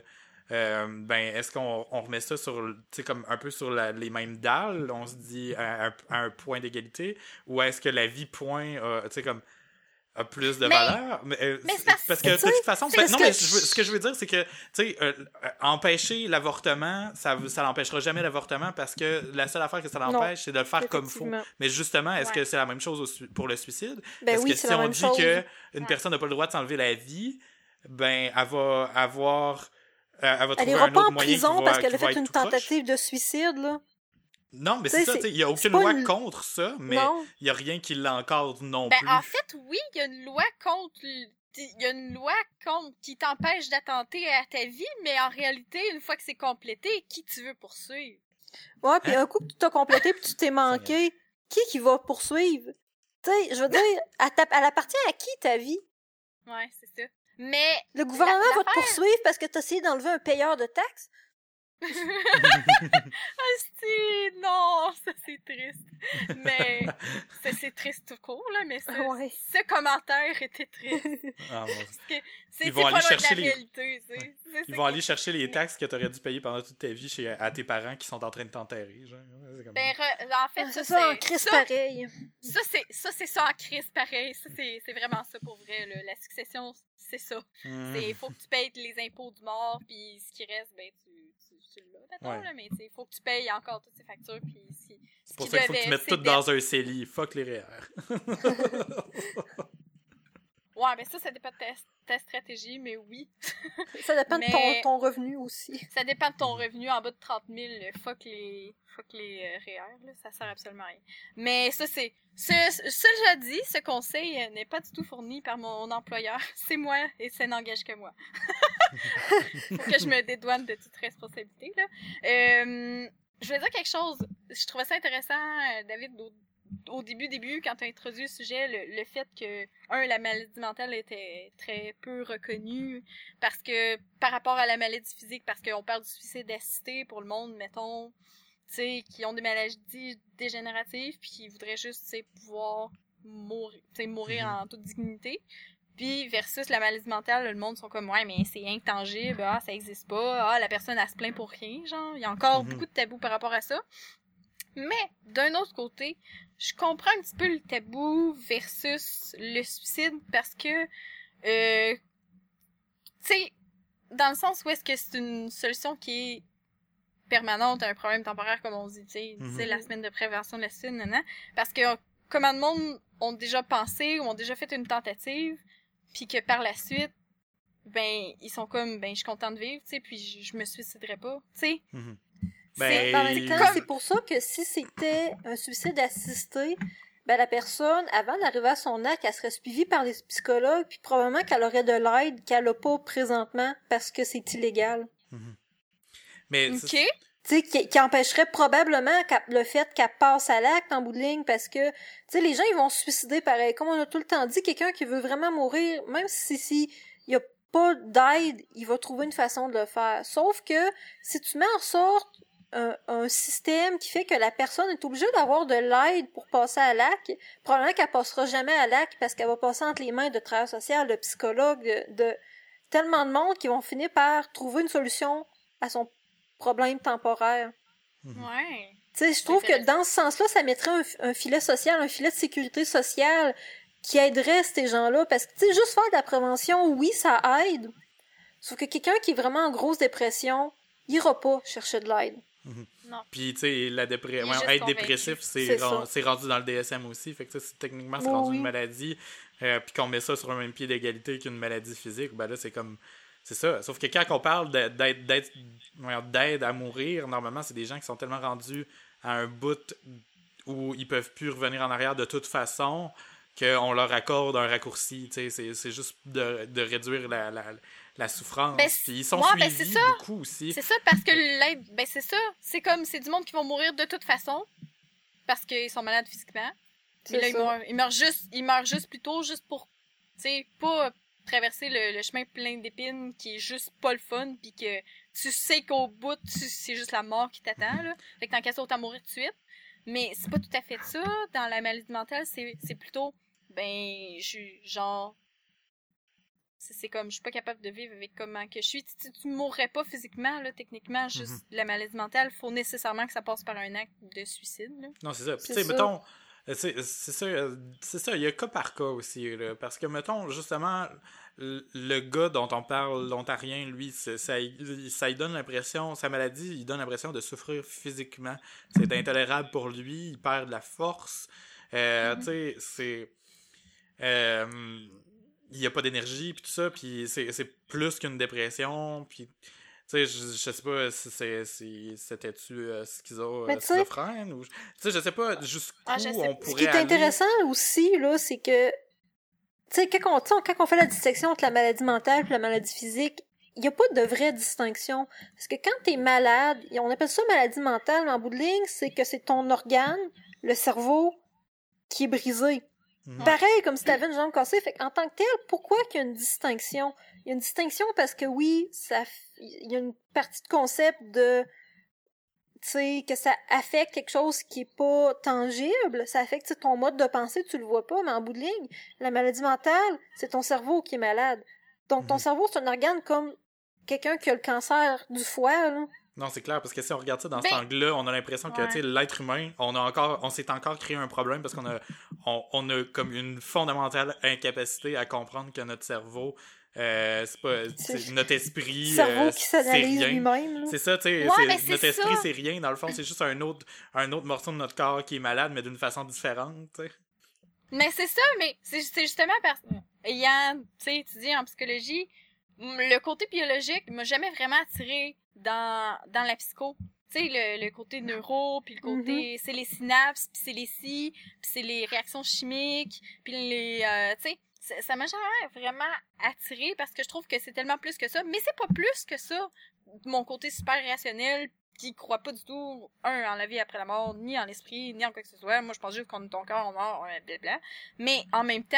euh, ben est-ce qu'on on remet ça sur tu sais comme un peu sur la- les mêmes dalles on se dit à, un- à un point d'égalité ou est-ce que la vie point a, tu sais comme a plus de Mais- valeur mais, euh, mais parce- parce que de toute façon ben, non que- mais je ce que je veux dire c'est que tu sais euh, euh, empêcher l'avortement ça ça l'empêchera jamais l'avortement parce que la seule affaire que ça l'empêche c'est de le faire comme faut Effectivement. mais justement est-ce Ouais. que c'est la même chose pour le suicide? Ben parce oui, que si on dit chose. que une Ouais. personne n'a pas le droit de s'enlever la vie, ben elle va avoir euh, elle va Elle trouver ira un pas en prison va- parce qu'elle a fait une tentative de suicide, là. Non, mais c'est ça, il y a aucune loi une- contre ça, mais il y a rien qui l'encadre non Ben, plus. en fait, oui, il y a une loi contre. Il y a une loi contre qui t'empêche d'attenter à ta vie, mais en réalité, une fois que c'est complété, qui tu veux poursuivre? Ouais, puis Hein? un coup que tu t'as complété puis tu t'es manqué, qui qui va poursuivre? Tu sais, je veux dire, elle, t'a- elle appartient à qui ta vie? Ouais, c'est ça. Mais. Le gouvernement va te poursuivre parce que t'as essayé d'enlever un payeur de taxes? <laughs> Asti, non, ça c'est triste. Mais <laughs> ça c'est triste tout court, là, mais ça, Ouais. ce commentaire était triste. <laughs> Ah, bon. C'est pas aller loin de la chercher les- réalité, Ils vont aller chercher les taxes que tu aurais dû payer pendant toute ta vie chez, à tes parents qui sont en train de t'enterrer. comme- Ben, en fait, Ah, ça, C'est ça, en c'est. crise ça, pareil. ça, c'est ça, c'est ça en crise, pareil. Ça, c'est c'est vraiment ça pour vrai, là. La succession, c'est ça. Mhm. C'est faut que tu payes les impôts du mort, puis ce qui reste, ben, tu, tu, tu l'as, mettons, Ouais. là. Mais, tu sais, faut que tu payes encore toutes ces factures, puis si. C'est pour ça qu'il faut que tu mettes tout dans un CELI. Fuck les REER. <laughs> Ouais, ben ça, ça dépend de ta, ta stratégie, mais oui. Ça dépend de Mais- ton, ton revenu aussi. Ça dépend de ton revenu en bas de 30 000. là. Fuck les, fuck les euh, REER, là, ça sert absolument à rien. Mais ça, c'est. Ce, cela dit, ce conseil euh, n'est pas du tout fourni par mon employeur. <laughs> C'est moi et ça n'engage que moi. <laughs> Faut <laughs> que je me dédouane de toute responsabilité, là. Euh, je vais dire quelque chose. Je trouvais ça intéressant, euh, David, au, au début, début, quand tu as introduit le sujet, le, le fait que, un, la maladie mentale était très peu reconnue parce que par rapport à la maladie physique, parce qu'on parle du suicide assisté pour le monde, mettons, tu sais, qui ont des maladies dégénératives, puis qui voudraient juste, tu sais, pouvoir mourir Mhm. en toute dignité. Puis versus la maladie mentale, le monde sont comme ouais mais c'est intangible, ah ça existe pas, ah la personne elle se plaint pour rien, genre il y a encore Mhm. beaucoup de tabous par rapport à ça. Mais d'un autre côté, je comprends un petit peu le tabou versus le suicide parce que euh, tu sais dans le sens où est-ce que c'est une solution qui est permanente à un problème temporaire comme on dit, tu sais, Mhm. c'est la semaine de prévention de la suicide, nan. parce que comment de monde ont déjà pensé ou ont déjà fait une tentative, puis que par la suite, ben ils sont comme ben je suis content de vivre, tu sais, puis je, je me suiciderai pas, tu sais. Mhm. C'est- Ben, En même temps, comme- c'est pour ça que si c'était un suicide assisté, ben la personne, avant d'arriver à son acte, elle serait suivie par les psychologues, puis probablement qu'elle aurait de l'aide qu'elle a pas présentement parce que c'est illégal. mais Ok. c'est- Tu qui, qui empêcherait probablement le fait qu'elle passe à l'acte en bout de ligne parce que, les gens, ils vont se suicider pareil. Comme on a tout le temps dit, quelqu'un qui veut vraiment mourir, même si, si il y a pas d'aide, il va trouver une façon de le faire. Sauf que, si tu mets en sorte un, système qui fait que la personne est obligée d'avoir de l'aide pour passer à l'acte, probablement qu'elle passera jamais à l'acte parce qu'elle va passer entre les mains de travailleurs social, de psychologues, de, de tellement de monde qui vont finir par trouver une solution à son problème temporaire. Ouais. Tu sais, je trouve que dans ce sens-là, ça mettrait un, un filet social, un filet de sécurité sociale qui aiderait ces gens-là. Parce que, tu sais, juste faire de la prévention, oui, ça aide. Sauf que quelqu'un qui est vraiment en grosse dépression, il ira pas chercher de l'aide. Non. Puis, tu sais, la dépre... Ouais, être convaincu. dépressif, c'est rendu dans le DSM aussi. Fait que techniquement, c'est Oui, rendu oui. une maladie. euh, puis qu'on met ça sur un même pied d'égalité qu'une maladie physique, ben là, c'est comme. C'est ça. Sauf que quand on parle de- d'aide à mourir, normalement, c'est des gens qui sont tellement rendus à un bout où ils peuvent plus revenir en arrière de toute façon qu'on leur accorde un raccourci. tu sais, C'est c'est juste de, de réduire la, la, la souffrance. Ben, Puis ils sont ouais, ben, suivis c'est ça. beaucoup aussi. C'est ça parce que l'aide, ben c'est ça. C'est comme, c'est du monde qui vont mourir de toute façon parce qu'ils sont malades physiquement. Là, ils meurent, ils meurent juste, ils meurent juste plus tôt, juste pour, tu sais, pas traverser le, le chemin plein d'épines qui est juste pas le fun, puis que tu sais qu'au bout, c'est juste la mort qui t'attend, là. Fait que t'en casses autant mourir tout de suite. Mais c'est pas tout à fait ça. Dans la maladie mentale, c'est, c'est plutôt, ben, je, genre, c'est comme, je suis pas capable de vivre avec comment que je suis. Tu, tu mourrais pas physiquement, là, techniquement, juste Mhm. la maladie mentale, faut nécessairement que ça passe par un acte de suicide, là. Non, c'est ça. Tu sais, mettons, c'est c'est ça, euh, c'est ça, il y a cas par cas aussi, là, parce que, mettons, justement, le gars dont on parle, l'ontarien, lui, ça, il- ça lui donne l'impression, sa maladie, il donne l'impression de souffrir physiquement. C'est intolérable pour lui, il perd de la force. Euh, Mhm. Tu sais, c'est... euh, il n'y a pas d'énergie, puis tout ça, puis c'est c'est plus qu'une dépression, puis... Tu sais, je, je sais pas si c'est si c'était-tu euh, schizo, euh, schizophrène ou... Tu sais, je sais pas jusqu'où Ah, on pourrait Ce qui est aller. intéressant aussi, là, c'est que, tu sais, quand on, quand on fait la distinction entre la maladie mentale et la maladie physique, il n'y a pas de vraie distinction. Parce que quand tu es malade, et on appelle ça maladie mentale, mais en bout de ligne, c'est que c'est ton organe, le cerveau, qui est brisé. Mhm. Pareil, comme si tu avais une jambe cassée. Fait en tant que tel, pourquoi qu'il y a une distinction? Il y a une distinction parce que oui, ça, il y a une partie de concept de, tu sais, que ça affecte quelque chose qui est pas tangible. Ça affecte ton mode de pensée, tu le vois pas, mais en bout de ligne, la maladie mentale, c'est ton cerveau qui est malade. Donc, ton Mhm. cerveau, c'est un organe comme quelqu'un qui a le cancer du foie, là. Non, c'est clair, parce que si on regarde ça dans Ben- cet angle-là, on a l'impression que Ouais. l'être humain, on a encore, on s'est encore créé un problème parce qu'on a, <laughs> on, on a comme une fondamentale incapacité à comprendre que notre cerveau, euh, c'est pas, C'est- notre esprit, <laughs> cerveau euh, qui c'est rien. lui-même. C'est ça, tu sais, Ouais, c'est notre esprit ça. c'est rien. Dans le fond, c'est juste un autre, un autre morceau de notre corps qui est malade, mais d'une façon différente. Mais c'est ça, mais c'est c'est justement parce ayant, tu sais, étudié en psychologie, le côté biologique m'a jamais vraiment attiré dans, dans la psycho. Tu sais, le, le côté neuro, puis le côté, c'est les synapses, puis c'est les si, puis c'est les réactions chimiques, puis les, euh, tu sais, ça- m'a jamais vraiment attiré parce que je trouve que c'est tellement plus que ça, mais c'est pas plus que ça. Mon côté super rationnel, qui croit pas du tout, un, en la vie après la mort, ni en l'esprit, ni en quoi que ce soit. Moi, je pense juste qu'on est ton corps, on meurt, blablabla. Mais en même temps,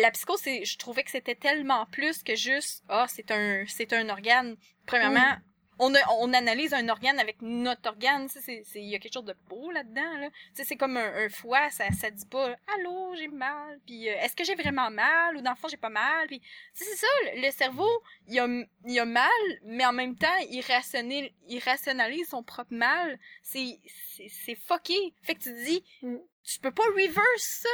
la psycho, c'est, je trouvais que c'était tellement plus que juste, ah, c'est un, c'est un organe. Premièrement, on, a- on analyse un organe avec notre organe, tu sais, c'est, c'est, il y a quelque chose de beau là-dedans, là. Tu sais, c'est comme un, un foie, ça, ça dit pas, allô, j'ai mal, puis euh, est-ce que j'ai vraiment mal, ou dans le fond, j'ai pas mal, puis, tu sais, c'est ça, le, cerveau, il a, il a mal, mais en même temps, il, rationnalise, il rationalise son propre mal. C'est, c'est, c'est fucké. Fait que tu te dis, Mm. tu peux pas reverse ça.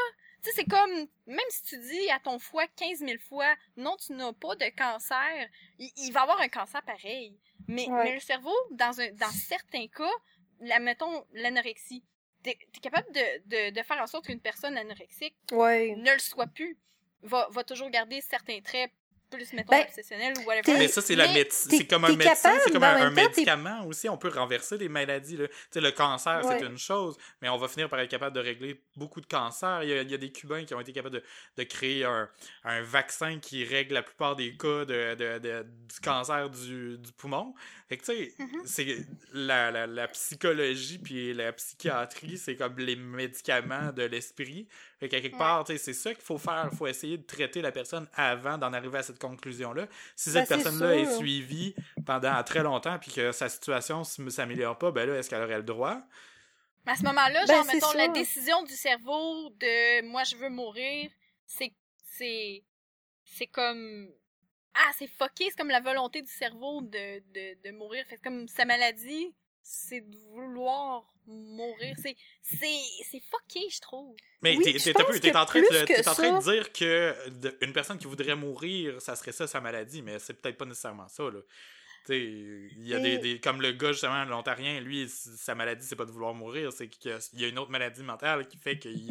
Tu sais, c'est comme, même si tu dis à ton foie 15 000 fois, non, tu n'as pas de cancer, il, il va avoir un cancer pareil. Mais, Ouais. mais le cerveau, dans un, dans certains cas, la, mettons, l'anorexie, t'es, t'es capable de, de, de faire en sorte qu'une personne anorexique Ouais. ne le soit plus. Va, va toujours garder certains traits plus, mettons, Ben, obsessionnels ou whatever. Mais ça, c'est la Mais- médecine. C'est comme un médecin, c'est comme un, médicament aussi. On peut renverser des maladies. Là. Tu sais, le cancer, Ouais. c'est une chose, mais on va finir par être capable de régler beaucoup de cancers. Il y a, il y a des Cubains qui ont été capables de, de créer un, un vaccin qui règle la plupart des cas de, de- de- du cancer du, du poumon. Fait que, tu sais, Mhm. c'est la, la, la psychologie puis la psychiatrie, c'est comme les médicaments de l'esprit. Fait qu'à quelque Ouais. part, c'est ça qu'il faut faire. Il faut essayer de traiter la personne avant d'en arriver à cette conclusion-là. Si Ben, cette c'est personne-là est suivie pendant très longtemps puis que sa situation ne s'améliore pas, ben là, est-ce qu'elle aurait le droit? Mais à ce moment-là, Ben, genre, mettons, la décision du cerveau de moi, je veux mourir, c'est, c'est, c'est comme, ah, c'est fucké, c'est comme la volonté du cerveau de, de, de mourir. Fait comme sa maladie, c'est de vouloir mourir. C'est, c'est, c'est fucké, je trouve. Mais Oui, t'es, en train de, plus que t'es en train de dire que de- une personne qui voudrait mourir, ça serait ça sa maladie, mais c'est peut-être pas nécessairement ça, là. Il y a des, des- comme le gars justement l'ontarien lui sa maladie c'est pas de vouloir mourir c'est qu'il y a, il y a une autre maladie mentale qui fait qu'il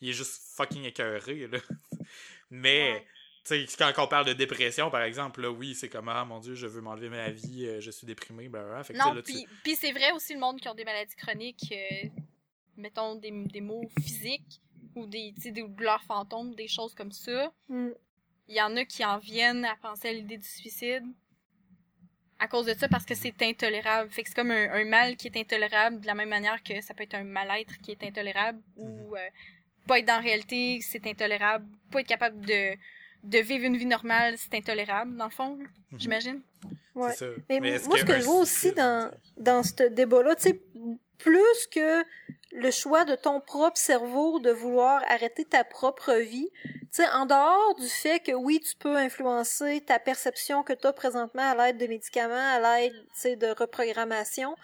il est juste fucking écœuré là. <laughs> mais Ouais. Tu sais, quand on parle de dépression, par exemple, là, oui, c'est comme, ah, mon Dieu, je veux m'enlever ma vie, euh, je suis déprimé, blablabla. Fait que, tu sais, Non, là, tu- puis, puis c'est vrai aussi le monde qui ont des maladies chroniques, euh, mettons des, des maux physiques ou des, tu sais, des douleurs fantômes, des choses comme ça. Mm. Il y en a qui en viennent à penser à l'idée du suicide à cause de ça parce que c'est intolérable. Fait que c'est comme un, un mal qui est intolérable de la même manière que ça peut être un mal-être qui est intolérable ou euh, pas être dans la réalité, c'est intolérable. Pas être capable de, de vivre une vie normale, c'est intolérable dans le fond, Mhm. j'imagine. Ouais. ça. Mais, Mais moi, ce que je vois aussi dans, dans ce débat-là, tu sais, plus que le choix de ton propre cerveau de vouloir arrêter ta propre vie. Tu sais, en dehors du fait que oui, tu peux influencer ta perception que tu as présentement à l'aide de médicaments, à l'aide, tu sais, de reprogrammation,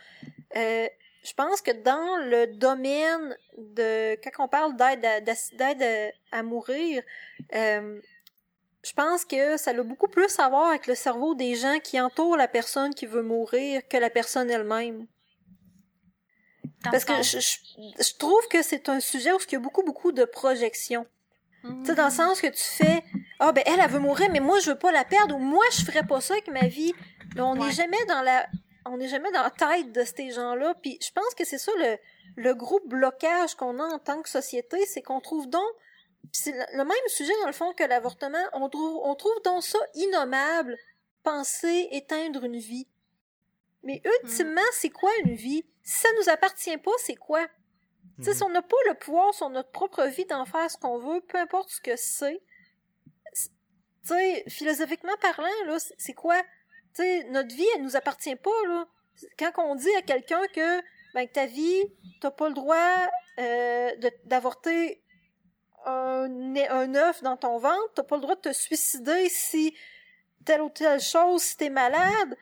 euh, je pense que dans le domaine de quand on parle d'aide à, d'aide à, mourir, euh, je pense que ça a beaucoup plus à voir avec le cerveau des gens qui entourent la personne qui veut mourir que la personne elle-même. Parce que je, je, trouve que c'est un sujet où il y a beaucoup, beaucoup de projections. Tu sais, dans le sens que tu fais, ah, ben, elle, elle veut mourir, mais moi, je veux pas la perdre, ou moi, je ferais pas ça avec ma vie. Mais on n'est jamais dans la, on n'est jamais dans la tête de ces gens-là. Puis je pense que c'est ça le, le gros blocage qu'on a en tant que société, c'est qu'on trouve donc, c'est le même sujet dans le fond que l'avortement, on trouve, on trouve donc ça innommable, penser éteindre une vie. Mais ultimement, c'est quoi une vie? Si ça nous appartient pas, c'est quoi? Sais, si on n'a pas le pouvoir sur notre propre vie d'en faire ce qu'on veut, peu importe ce que c'est, tu sais, philosophiquement parlant, là, c'est quoi? Tu sais, notre vie, elle nous appartient pas, là. Quand on dit à quelqu'un que, ben, que ta vie, t'as pas le droit euh, d'avorter un, un œuf dans ton ventre, t'as pas le droit de te suicider si telle ou telle chose, si t'es malade,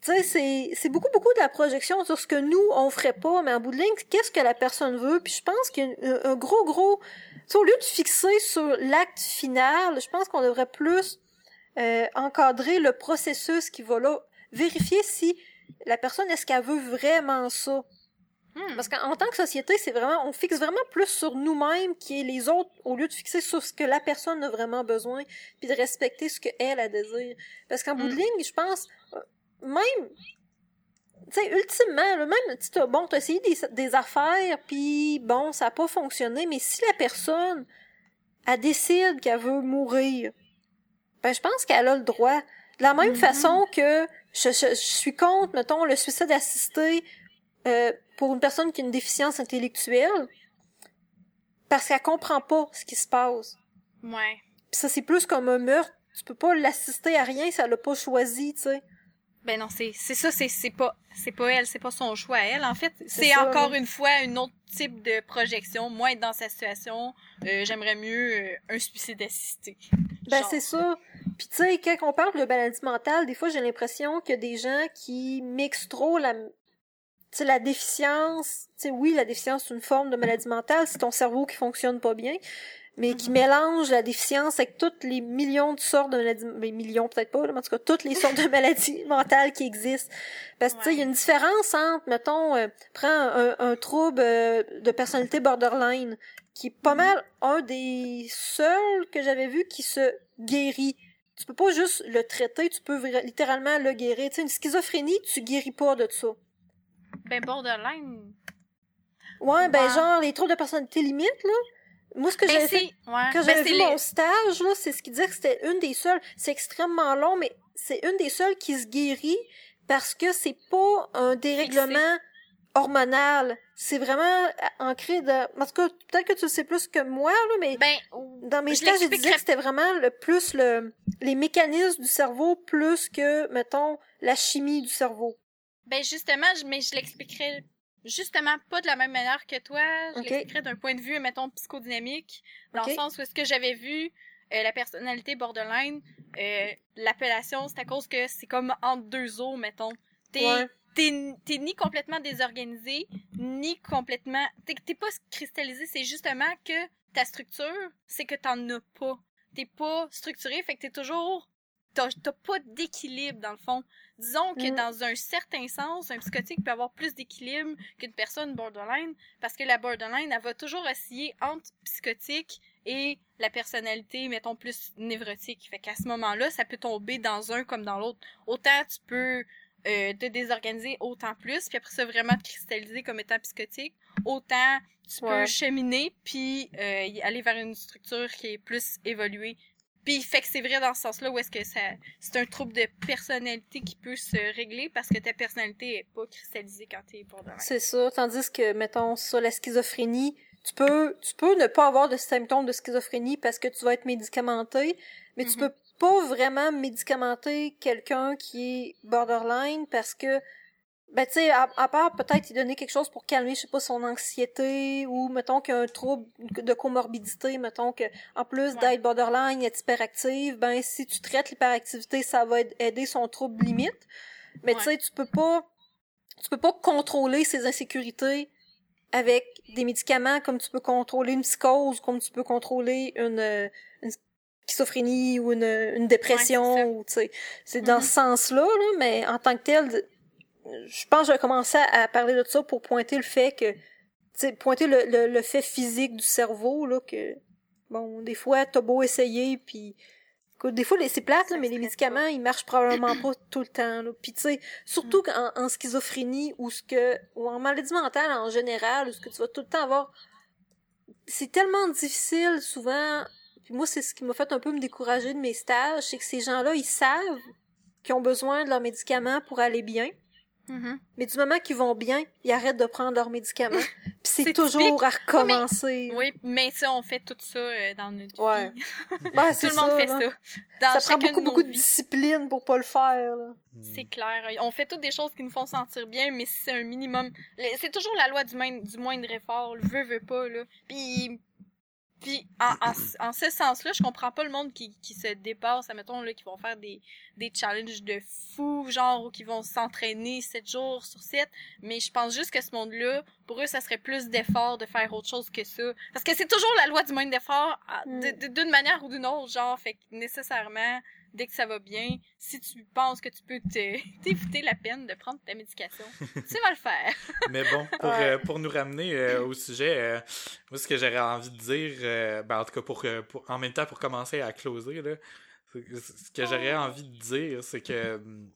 tu sais, c'est, beaucoup, beaucoup de la projection sur ce que nous, on ferait pas, mais en bout de ligne, qu'est-ce que la personne veut? Puis je pense qu'il y a un, gros, gros... au lieu de fixer sur l'acte final, je pense qu'on devrait plus euh, encadrer le processus qui va là, vérifier si la personne, est-ce qu'elle veut vraiment ça? Hmm. Parce qu'en tant que société, c'est vraiment, on fixe vraiment plus sur nous-mêmes qui est les autres, au lieu de fixer sur ce que la personne a vraiment besoin, puis de respecter ce qu'elle a désir. Parce qu'en bout de hmm. ligne, je pense, même tu sais, ultimement, le même, tu bon, t'as essayé des, des affaires, puis bon, ça n'a pas fonctionné, mais si la personne, elle décide qu'elle veut mourir, ben, je pense qu'elle a le droit. De la même mm-hmm. façon que je, je, suis contre, mettons, le suicide assisté euh, pour une personne qui a une déficience intellectuelle, parce qu'elle comprend pas ce qui se passe. Ouais. Pis ça, c'est plus comme un meurtre. Tu peux pas l'assister à rien si elle l'a pas choisi, tu sais. Ben non, c'est c'est ça, c'est c'est pas c'est pas elle, c'est pas son choix à elle. En fait, c'est encore une fois un autre type de projection. Moi, être dans sa situation, euh, j'aimerais mieux euh, un suicide assisté. Ben c'est ça. Puis tu sais, quand on parle de maladie mentale, des fois j'ai l'impression qu'il y a des gens qui mixent trop la tu la déficience, tu sais, oui, la déficience c'est une forme de maladie mentale, c'est ton cerveau qui fonctionne pas bien, mais qui mhm. mélange la déficience avec toutes les millions de sortes de maladies, mais millions peut-être pas, mais en tout cas toutes les sortes de <laughs> maladies mentales qui existent. Parce que tu sais, il y a une différence entre, mettons, euh, prends un, un trouble euh, de personnalité borderline, qui est pas mhm. mal un des seuls que j'avais vu qui se guérit. Tu peux pas juste le traiter, tu peux littéralement le guérir. Tu sais, une schizophrénie, tu guéris pas de ça. Ben borderline. Ouais, ben genre les troubles de personnalité limite là moi, ce que ben, j'avais fait, quand ben, vu mon stage, là, c'est ce qui disait que c'était une des seules, c'est extrêmement long, mais c'est une des seules qui se guérit parce que c'est pas un dérèglement hormonal. C'est vraiment ancré de, en tout cas, peut-être que tu le sais plus que moi, là, mais ben, dans mes stages, je disais que c'était vraiment le plus le, les mécanismes du cerveau plus que, mettons, la chimie du cerveau. Ben, justement, mais je l'expliquerai justement pas de la même manière que toi. Je l'expliquerais d'un point de vue, mettons, psychodynamique, dans le sens où ce que j'avais vu, euh, la personnalité borderline, euh, l'appellation, c'est à cause que c'est comme entre deux eaux, mettons. T'es t'es ni complètement désorganisé, ni complètement... T'es pas cristallisé, c'est justement que ta structure, c'est que t'en as pas. T'es pas structuré, fait que t'es toujours t'as pas d'équilibre dans le fond. Disons que mm. dans un certain sens, un psychotique peut avoir plus d'équilibre qu'une personne borderline parce que la borderline, elle va toujours osciller entre psychotique et la personnalité, mettons, plus névrotique. Fait qu'à ce moment-là, ça peut tomber dans un comme dans l'autre. Autant tu peux euh, te désorganiser autant plus, puis après ça vraiment te cristalliser comme étant psychotique, autant tu peux cheminer puis euh, aller vers une structure qui est plus évoluée puis fait que c'est vrai dans ce sens-là où est-ce que ça c'est un trouble de personnalité qui peut se régler parce que ta personnalité est pas cristallisée quand t'es borderline. C'est ça, tandis que mettons sur la schizophrénie, tu peux tu peux ne pas avoir de symptômes de schizophrénie parce que tu vas être médicamenté, mais tu mhm. peux pas vraiment médicamenter quelqu'un qui est borderline parce que Ben, tu sais, à, à part peut-être y donner quelque chose pour calmer, je sais pas, son anxiété, ou mettons qu'il y a un trouble de comorbidité, mettons que, en plus Ouais. d'être borderline, être hyperactive, ben, si tu traites l'hyperactivité, ça va aid- aider son trouble limite. Mais tu sais, tu peux pas, tu peux pas contrôler ses insécurités avec des médicaments comme tu peux contrôler une psychose, comme tu peux contrôler une, une schizophrénie ou une, une dépression, Ouais, ou tu sais. C'est dans ce sens-là, là, mais en tant que tel, je pense que je vais commencer à, parler de ça pour pointer le fait que, tu sais, pointer le, le, le fait physique du cerveau, là, que, bon, des fois, t'as beau essayer, puis des fois, c'est plate, là, mais les médicaments, ils marchent probablement pas tout le temps, là. Puis tu sais, surtout Mm. en, en schizophrénie, ou ce que, ou en maladie mentale en général, où ce que tu vas tout le temps avoir, c'est tellement difficile, souvent, puis moi, c'est ce qui m'a fait un peu me décourager de mes stages, c'est que ces gens-là, ils savent qu'ils ont besoin de leurs médicaments pour aller bien, Mhm. mais du moment qu'ils vont bien, ils arrêtent de prendre leurs médicaments. <laughs> Puis c'est C'est toujours à recommencer. Oui, mais ça, on fait tout ça euh, dans notre Ouais. <laughs> vie. Ben, Tout le monde ça, fait là. ça. Dans Ça prend beaucoup, de beaucoup de discipline pour pas le faire, là. C'est clair. On fait toutes des choses qui nous font sentir bien, mais si c'est un minimum. C'est toujours la loi du, main- du moindre effort. Le veut, veut pas, là. Puis. Puis, en, en, en ce sens-là, je comprends pas le monde qui, qui se dépasse, admettons, là, qui vont faire des, des challenges de fous, genre, ou qui vont s'entraîner 7 jours sur 7. Mais je pense juste que ce monde-là, pour eux, ça serait plus d'effort de faire autre chose que ça. Parce que c'est toujours la loi du moindre effort, à- Mm. d'une manière ou d'une autre, genre, fait que nécessairement, dès que ça va bien, si tu penses que tu peux te- <laughs> t'éviter la peine de prendre ta médication, <laughs> tu vas le faire. <laughs> Mais bon, pour, Ouais. euh, pour nous ramener euh, au sujet, euh, moi, ce que j'aurais envie de dire, euh, ben, en tout cas, pour, pour- en même temps, pour commencer à closer, là, ce que j'aurais envie de dire, c'est que hum,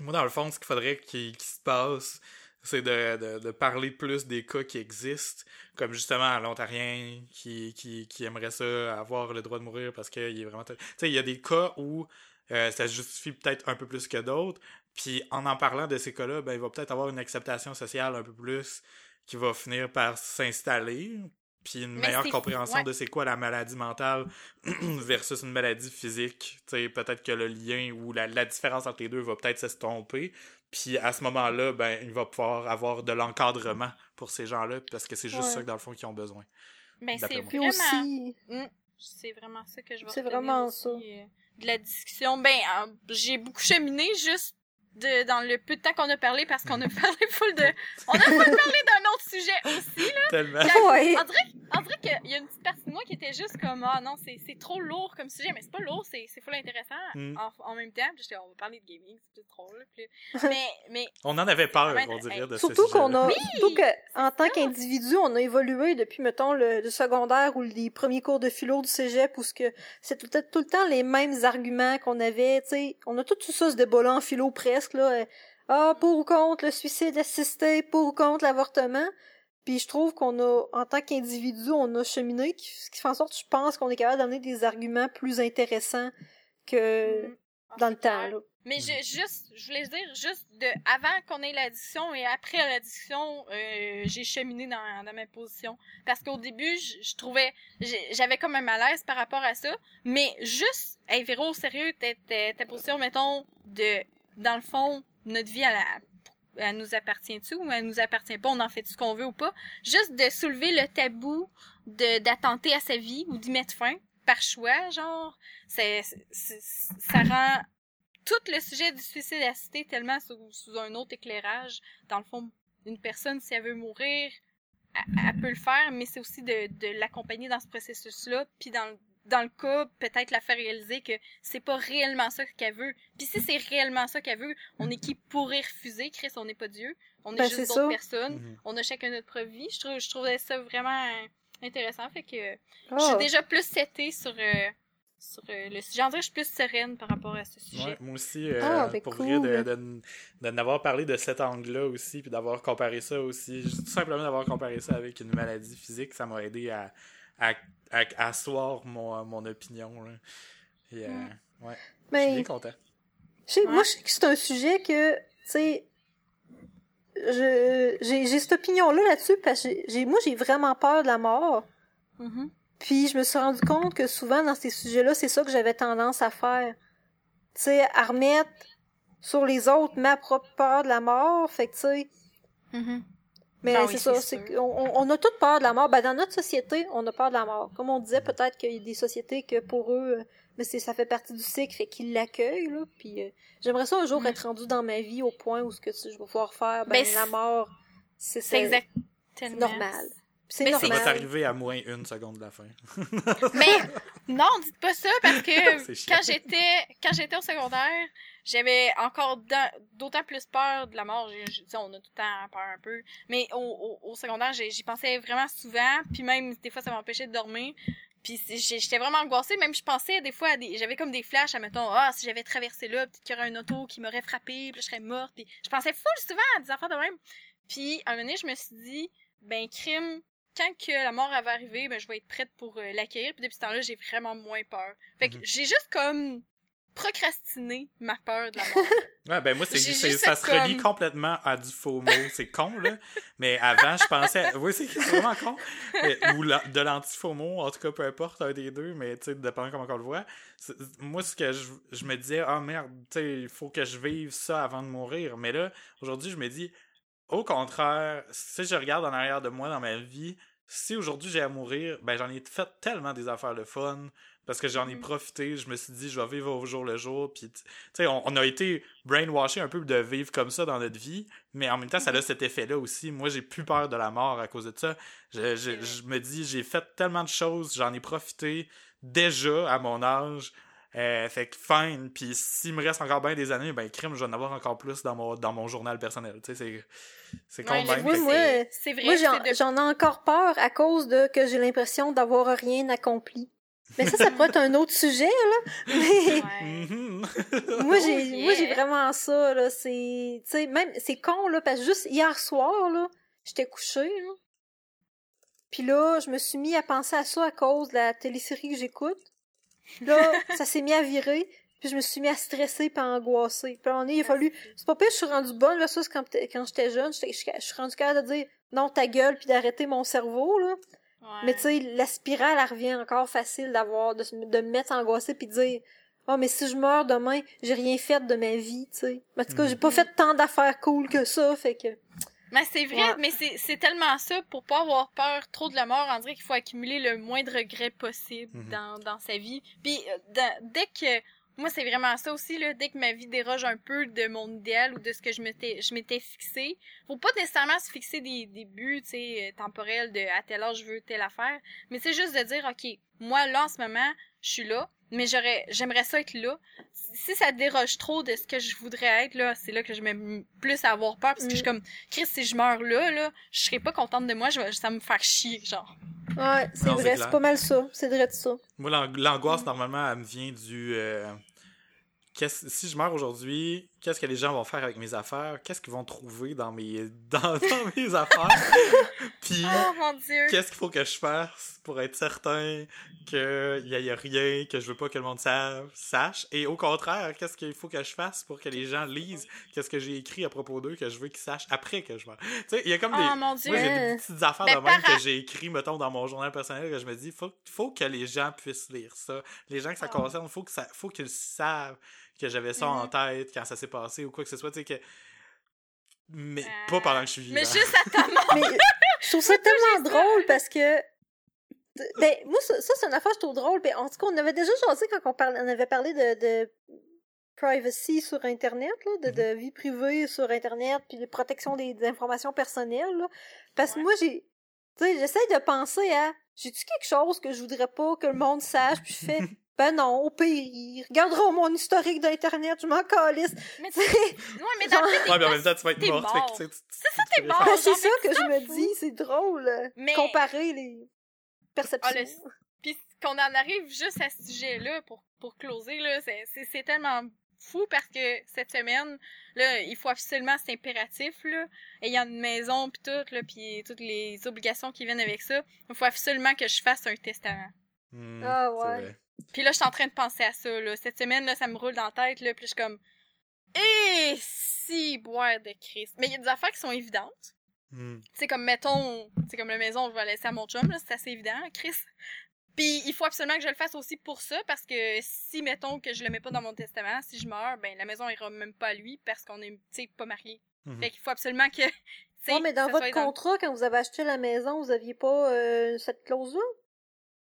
moi, dans le fond, ce qu'il faudrait qu'il qu'il se passe, c'est de, de, de parler plus des cas qui existent, comme justement l'Ontarien qui, qui, qui aimerait ça, avoir le droit de mourir parce qu'il est vraiment... Tu sais, il y a des cas où euh, ça se justifie peut-être un peu plus que d'autres, puis en en parlant de ces cas-là, ben, il va peut-être avoir une acceptation sociale un peu plus qui va finir par s'installer, puis une Mais meilleure compréhension ouais. de c'est quoi la maladie mentale <clears throat> versus une maladie physique. Tu sais, peut-être que le lien ou la, la différence entre les deux va peut-être s'estomper. Puis à ce moment-là, ben, il va pouvoir avoir de l'encadrement pour ces gens-là, parce que c'est juste Ouais. ça que dans le fond qu'ils ont besoin. Mais D'après c'est vraiment... aussi, C'est vraiment ça que je vais C'est vraiment aussi, ça. euh, de la discussion. Ben, euh, j'ai beaucoup cheminé juste de, dans le peu de temps qu'on a parlé parce qu'on a parlé full de... On a full parlé d'un autre sujet aussi, là. Tellement. ouais. On dirait, qu'il y a une petite partie de moi qui était juste comme ah non c'est c'est trop lourd comme sujet mais c'est pas lourd c'est c'est full intéressant Mm. en, en même temps puis j'étais on va parler de gaming c'est plus drôle puis <laughs> mais mais On en avait peur, Ouais, on dirait, de ce Surtout qu'on a, surtout que, en tant qu'individu, on a évolué depuis, mettons, le, le secondaire ou les premiers cours de philo du cégep où ce que c'est tout, le- tout le temps les mêmes arguments qu'on avait, tu sais. On a tout ça, ce débat-là en philo presque, là. euh, Ah, pour ou contre le suicide assisté, pour ou contre l'avortement. Puis je trouve qu'on a, en tant qu'individu, on a cheminé, qui- ce qui fait en sorte, je pense, qu'on est capable d'amener des arguments plus intéressants que Mm. dans le temps, là. mais je, juste je voulais dire juste de avant qu'on ait la discussion et après la discussion euh, j'ai cheminé dans, dans ma position parce qu'au début je, je trouvais j'avais comme un malaise par rapport à ça mais juste hey Véro sérieux ta, ta, ta position mettons de dans le fond notre vie elle nous appartient-tu ou elle nous appartient pas, on en fait ce qu'on veut ou pas? Juste de soulever le tabou d'attenter à sa vie ou d'y mettre fin par choix, genre, c'est, ça rend tout le sujet du suicide assisté tellement sous, un autre éclairage. Dans le fond, une personne, si elle veut mourir, elle, elle peut le faire, mais c'est aussi de, de l'accompagner dans ce processus-là, puis dans, dans le cas, peut-être la faire réaliser que c'est pas réellement ça qu'elle veut. Puis si c'est réellement ça qu'elle veut, on est qui pourrait refuser, Chris, on n'est pas Dieu. On est Ben, juste d'autres personnes. Mhm. On a chacun notre propre vie. Je, trouve, je trouvais ça vraiment euh, intéressant. Fait que je Ah. suis déjà plus setée sur, euh, sur euh, le sujet. En vrai, je suis plus sereine par rapport à ce sujet. Ouais, moi aussi, euh, Ah, ben pour cool. vrai, de, de, de n'avoir parlé de cet angle-là aussi, puis d'avoir comparé ça aussi, juste tout simplement d'avoir comparé ça avec une maladie physique, ça m'a aidé à, à, à, à asseoir mon, mon opinion. Là. Et, euh, Mm. ouais, je suis Mais bien content. Ouais. Moi, je sais que c'est un sujet que, tu sais, je- j'ai j'ai cette opinion-là là-dessus parce que j'ai- moi, j'ai vraiment peur de la mort. Mhm. Puis je me suis rendu compte que souvent, dans ces sujets-là, c'est ça que j'avais tendance à faire. Tu sais, à remettre sur les autres ma propre peur de la mort. Fait que, tu sais. Mhm. Mais oui, c'est ça, on, on a toute peur de la mort. Ben, dans notre société, on a peur de la mort. Comme on disait, peut-être qu'il y a des sociétés que pour eux, mais c'est ça fait partie du cycle, fait qu'ils l'accueillent, là. Puis euh, j'aimerais ça un jour Mm. être rendu dans ma vie au point où ce que je vais pouvoir faire, ben, Ben, la mort, c'est C'est c'est exactement c'est normal. Ça va t'arriver à moins une seconde de la fin. <laughs> Mais non, dites pas ça parce que quand j'étais quand j'étais au secondaire, j'avais encore d'autant plus peur de la mort. Sais, on a tout le temps peur un peu, mais au, au, au secondaire, j'y pensais vraiment souvent. Puis même des fois, ça m'empêchait de dormir. Puis j'étais vraiment angoissée. Même je pensais des fois, à des, j'avais comme des flashs, à mettons, ah si j'avais traversé là, peut-être qu'il y aurait un auto qui m'aurait frappé, puis là, je serais morte. Puis je pensais full souvent à des affaires de même. Puis à un moment donné, je me suis dit, ben crime, quand que la mort va arriver, ben je vais être prête pour euh, l'accueillir. Puis depuis ce temps-là, j'ai vraiment moins peur. Fait que Mhm. j'ai juste comme procrastiné ma peur de la mort. <laughs> Ouais, ben moi, c'est, ça se relie complètement à du faux mot. C'est con, là. Mais avant, je pensais. <laughs> Oui, c'est c'est vraiment con. Mais- ou la- de l'anti-faux mot, en tout cas, peu importe, un des deux, mais tu sais, dépendant comment on le voit. Moi, ce que je, je me disais, ah merde, tu sais, il faut que je vive ça avant de mourir. Mais là, aujourd'hui, je me dis, au contraire, si je regarde en arrière de moi dans ma vie, si aujourd'hui j'ai à mourir, ben j'en ai fait tellement des affaires de fun parce que j'en ai Mhm. profité, je me suis dit je vais vivre au jour le jour puis tu sais on, on a été brainwashé un peu de vivre comme ça dans notre vie, mais en même temps ça a cet effet là aussi. Moi j'ai plus peur de la mort à cause de ça. Je, je, je me dis j'ai fait tellement de choses, j'en ai profité déjà à mon âge. Euh, fait que fine, puis s'il me reste encore bien des années, ben crime, je vais en avoir encore plus dans mon, dans mon journal personnel. Tu sais, c'est c'est con Ouais, de même. Oui, moi, c'est- vrai. Moi, j'en c'est de- j'en ai encore peur à cause de que j'ai l'impression d'avoir rien accompli. Mais ça, ça pourrait être un autre sujet, là. Mais Ouais. Moi, j'ai, Oh, moi, j'ai vraiment ça, là. C'est, tu sais, même, c'est con, là, parce que juste hier soir, là, j'étais couchée, là. Puis là, je me suis mis à penser à ça à cause de la télésérie que j'écoute. Là, ça s'est mis à virer. Puis je me suis mis à stresser puis à angoisser. Puis moment donné, il a fallu... C'est pas pire, je suis rendue bonne versus quand, quand j'étais jeune. Je suis rendue capable de dire non, ta gueule, puis d'arrêter mon cerveau, là. Ouais. Mais tu sais, la spirale, elle revient encore facile d'avoir, de, de me mettre angoissée puis de dire, oh, mais si je meurs demain, j'ai rien fait de ma vie, tu sais. Mais En tout cas, j'ai pas Mhm. fait tant d'affaires cool que ça, fait que. Mais c'est vrai, Ouais. mais c'est c'est tellement ça, pour pas avoir peur trop de la mort, on dirait qu'il faut accumuler le moins de regrets possible Mhm. dans, dans sa vie. Puis euh, dans- dès que... Moi, c'est vraiment ça aussi, là, dès que ma vie déroge un peu de mon idéal ou de ce que je m'étais je m'étais fixé, faut pas nécessairement se fixer des, des buts, tu sais, euh, temporels de à tel âge je veux telle affaire, mais c'est juste de dire, OK, moi, là, en ce moment, je suis là, mais j'aurais j'aimerais ça être là. Si ça déroge trop de ce que je voudrais être, là, c'est là que je mets plus à avoir peur, parce que je suis comme, Chris, si je meurs là, là, je serais pas contente de moi, je vais, ça va me faire chier, genre. Ouais, c'est vrai, c'est pas mal ça. C'est vrai de ça. Moi, l'ang- l'angoisse, normalement, elle me vient du. euh, si je meurs aujourd'hui, qu'est-ce que les gens vont faire avec mes affaires? Qu'est-ce qu'ils vont trouver dans mes, <laughs> dans, dans mes affaires? <laughs> Puis, Oh qu'est-ce qu'il faut que je fasse pour être certain qu'il n'y ait rien, que je veux pas que le monde sache? Et au contraire, qu'est-ce qu'il faut que je fasse pour que les gens lisent qu'est-ce que j'ai écrit à propos d'eux, que je veux qu'ils sachent après que je meurs? Tu sais, il y a comme des. Oh mon dieu. Moi, j'ai Ouais. des petites affaires Ben, de même que j'ai écrit, mettons, dans mon journal personnel, que je me dis, faut, faut que les gens puissent lire ça. Les gens que ça Ah. concerne, faut que ça, faut qu'ils savent que j'avais ça en Mhm. tête quand ça s'est passé ou quoi que ce soit, tu sais, que. Mais Euh, pas pendant que je suis vivant. Mais juste à ta <laughs> mort. Mais je trouve ça tellement drôle parce que. Ben, moi, ça, ça, c'est une affaire que je trouve drôle. Ben, en tout cas, on avait déjà jasé quand on, parlait, on avait parlé de, de privacy sur Internet, là, de, de vie privée sur Internet, puis de protection des, des informations personnelles. là. Parce que Ouais. moi, j'ai. Tu sais, j'essaie de penser à. J'ai-tu quelque chose que je voudrais pas que le monde sache, puis je fais. <laughs> Ben non, au pire, ils regarderont mon historique d'Internet, je m'en calisse. Mais Tu sais, Ouais, mais dans le fait des Ouais, mais en même temps, tu vas être morte. mort. C'est ça, t'es mort. Ben, c'est ça que je me dis, c'est drôle. euh, Mais- Comparer les perceptions. Ah, le- Puis qu'on en arrive juste à ce sujet-là pour, pour closer, là, c'est- tellement fou parce que cette semaine, là, il faut absolument, c'est impératif, là, ayant une maison puis tout, là, puis toutes les obligations qui viennent avec ça, il faut absolument que je fasse un testament. Hmm, Ah, ouais. Puis là, je suis en train de penser à ça, là. Cette semaine, là, ça me roule dans la tête, là, puis je suis comme... Et si boire de Christ. Mais il y a des affaires qui sont évidentes. Hmm. C'est comme, mettons, c'est comme la maison, je vais la laisser à mon chum, là, c'est assez évident, Chris. Puis il faut absolument que je le fasse aussi pour ça, parce que si, mettons, que je le mets pas dans mon testament, si je meurs, ben la maison ira même pas à lui, parce qu'on est, tu sais, pas mariés. Mhm. Fait qu'il faut absolument que... <laughs> Ouais, mais dans votre dans- contrat, quand vous avez acheté la maison, vous aviez pas euh, cette clause-là?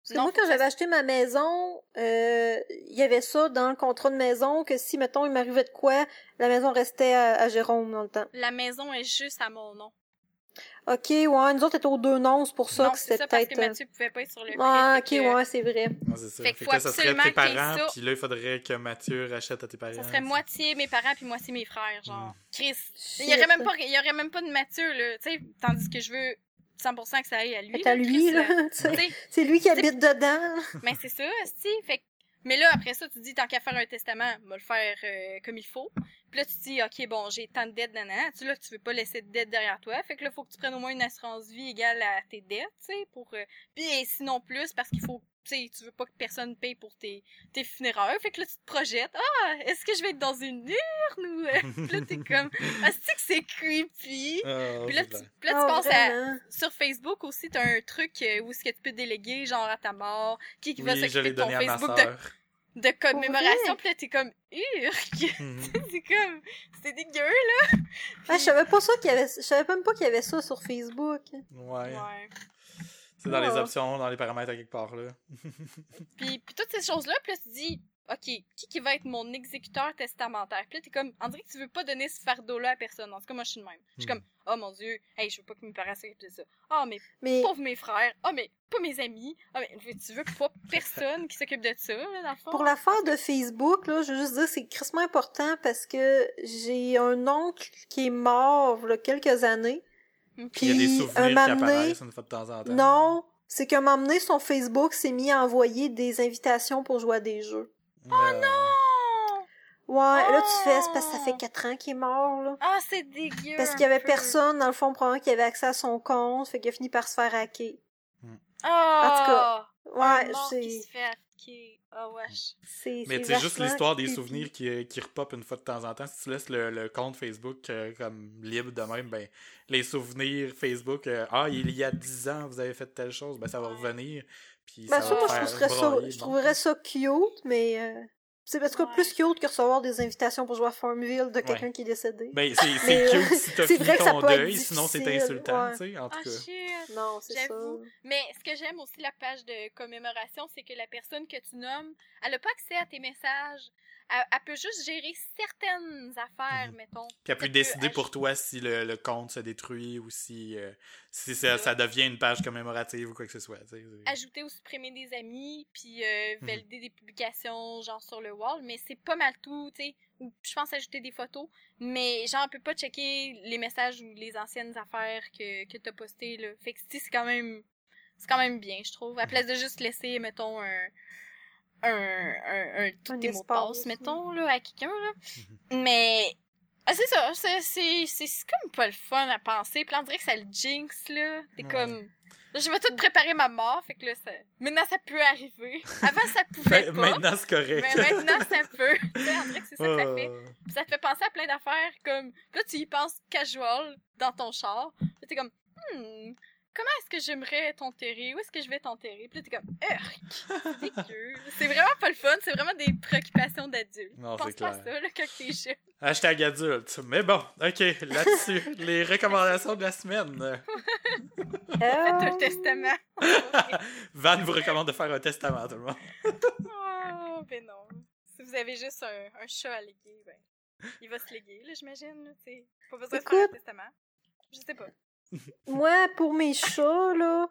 Parce que Non, moi, quand j'avais acheté ma maison, euh, il y avait ça dans le contrat de maison, que si, mettons, il m'arrivait de quoi, la maison restait à, à Jérôme dans le temps. La maison est juste à mon nom. Ok, ouais, nous autres, étaient aux deux noms, c'est pour ça non, que c'est c'était ça, parce peut-être... que euh, Mathieu pouvait pas être sur le prêt. Ah, fait ok, que ouais, c'est vrai. Ouais, c'est ça. Fait qu'il Fait faut que là, ça serait tes parents, puis là, il faudrait que Mathieu rachète à tes parents. Ça serait moitié mes parents puis moitié mes frères, genre. Mm. Chris. Il y aurait même pas, il y aurait même pas de Mathieu, là. Tu sais, tandis que je veux 100% que ça aille à lui. C'est à lui, là. <laughs> C'est lui qui habite dedans. <laughs> Mais c'est ça. Fait que- Mais là, après ça, tu dis, tant qu'à faire un testament, va le faire euh, comme il faut. Puis là, tu te dis, OK, bon, j'ai tant de dettes, nanana. Tu là, tu veux pas laisser de dettes derrière toi. Fait que là, faut que tu prennes au moins une assurance vie égale à tes dettes, tu sais, pour... euh, Puis et sinon plus, parce qu'il faut... Tu sais, tu veux pas que personne paye pour tes, tes funérailles. Fait que là, tu te projettes. Ah, est-ce que je vais être dans une urne ou... euh? <laughs> Puis là, t'es comme... Est-ce que c'est creepy? Ah, Puis là, c'est tu, là, tu Ah, penses à sur Facebook aussi, t'as un truc euh, où est-ce que tu peux déléguer, genre à ta mort, qui, qui va Oui, s'occuper de ton donné à ma Facebook de. De commémoration, pis là t'es comme, urk! <laughs> Mhm. c'est comme, c'est dégueu, là! Ah, je savais pas ça qu'il y avait... Je savais même pas qu'il y avait ça sur Facebook. Ouais. Ouais. C'est dans les options, dans les paramètres à quelque part, là. <laughs> Puis, puis toutes ces choses-là, puis là tu te dis, ok, qui qui va être mon exécuteur testamentaire? Puis là t'es comme, on dirait que tu veux pas donner ce fardeau-là à personne. En tout cas, moi je suis de même. Je suis Mhm. comme, oh mon dieu, hey, je veux pas que mes parents s'occupent de ça. Oh, mais Mais pauvres mes frères. Oh, mais pas mes amis. Oh, mais tu veux pas <laughs> personne qui s'occupe de ça, là, dans le fond? pour l'affaire de Facebook, là, je veux juste dire c'est crissement important parce que j'ai un oncle qui est mort il y a quelques années. Ok. Il y a des Puis, souvenirs un qui moment donné- apparaissent une fois de temps en temps. Non, c'est qu'à un moment donné, son Facebook s'est mis à envoyer des invitations pour jouer à des jeux. Oh Oh! Ouais, là tu fais, c'est parce que ça Oh! fait quatre ans qu'il est mort, là. Ah, c'est dégueu. Parce qu'il y avait peu. personne, dans le fond, probablement qui avait accès à son compte, fait qu'il a fini par se faire hacker. Ah! En tout cas, Ouais, qui c'est... se fait hacker. Ah, wesh. Mais c'est juste l'histoire des souvenirs qui, euh, qui repopent une fois de temps en temps. Si tu laisses le, le compte Facebook euh, comme libre de même, ben les souvenirs Facebook, euh, ah, il y a 10 ans, vous avez fait telle chose, ben ça va Ouais. revenir. Puis Ben ça moi, je trouverais ça, je trouverais ça cute, mais... euh, C'est parce que Ouais. plus cute que recevoir des invitations pour jouer à Farmville de quelqu'un qui est décédé. Ben, c'est <laughs> Mais, c'est euh, cute si t'as <laughs> c'est fini vrai que ça ton peut être deuil, sinon c'est insultant, ouais. tu sais, en tout Ah, cas. shit. Non, c'est ça. J'avoue. Mais ce que j'aime aussi la page de commémoration, c'est que la personne que tu nommes, elle a pas accès à tes messages. Elle, elle peut juste gérer certaines affaires, Mhm. mettons. Puis elle peut Elle peut décider pour toi si le, le compte se détruit ou si, euh, si ça, ça devient une page commémorative ou quoi que ce soit. Ajouter ou supprimer des amis, puis euh, Mhm. valider des publications, genre sur le wall, mais c'est pas mal tout, tu sais. Ou je pense ajouter des photos, mais genre, on peut pas checker les messages ou les anciennes affaires que, que t'as postées, là. Fait que, c'est quand même, c'est quand même bien, je trouve. À place de juste laisser, mettons, un, un, un, un, tous Un tes mots de espace, passe, ouais. mettons, là, à quelqu'un, là. Mais, ah, c'est ça, c'est, c'est, c'est comme pas le fun à penser. Puis là, on dirait que ça le jinx, là. T'es Ouais. comme, là, je vais tout préparer ma mort, fait que là, ça, maintenant, ça peut arriver. Avant, ça pouvait Ben, pas. maintenant, c'est correct. Mais maintenant, ça peut. <laughs> Tu sais, on dirait que c'est ça que ça fait. Puis ça te fait penser à plein d'affaires comme là tu y penses casual dans ton char. Là t'es comme hmm, comment est-ce que j'aimerais t'enterrer? Où est-ce que je vais t'enterrer? Puis là t'es comme Urk! C'est vraiment pas le fun, c'est vraiment des préoccupations d'adultes. Non, Pense c'est pas à clair. ça là quand t'es jeune. Hashtag adulte. Mais bon, ok, là-dessus, <laughs> les recommandations de la semaine. <laughs> Faites un testament. <laughs> Van vous recommande de faire un testament, tout le monde. oh, ben non. Si vous avez juste un, un chat à léguer, ben il va se léguer, là, j'imagine. Pas besoin de faire un testament. Je sais pas. Moi, pour mes chats, là,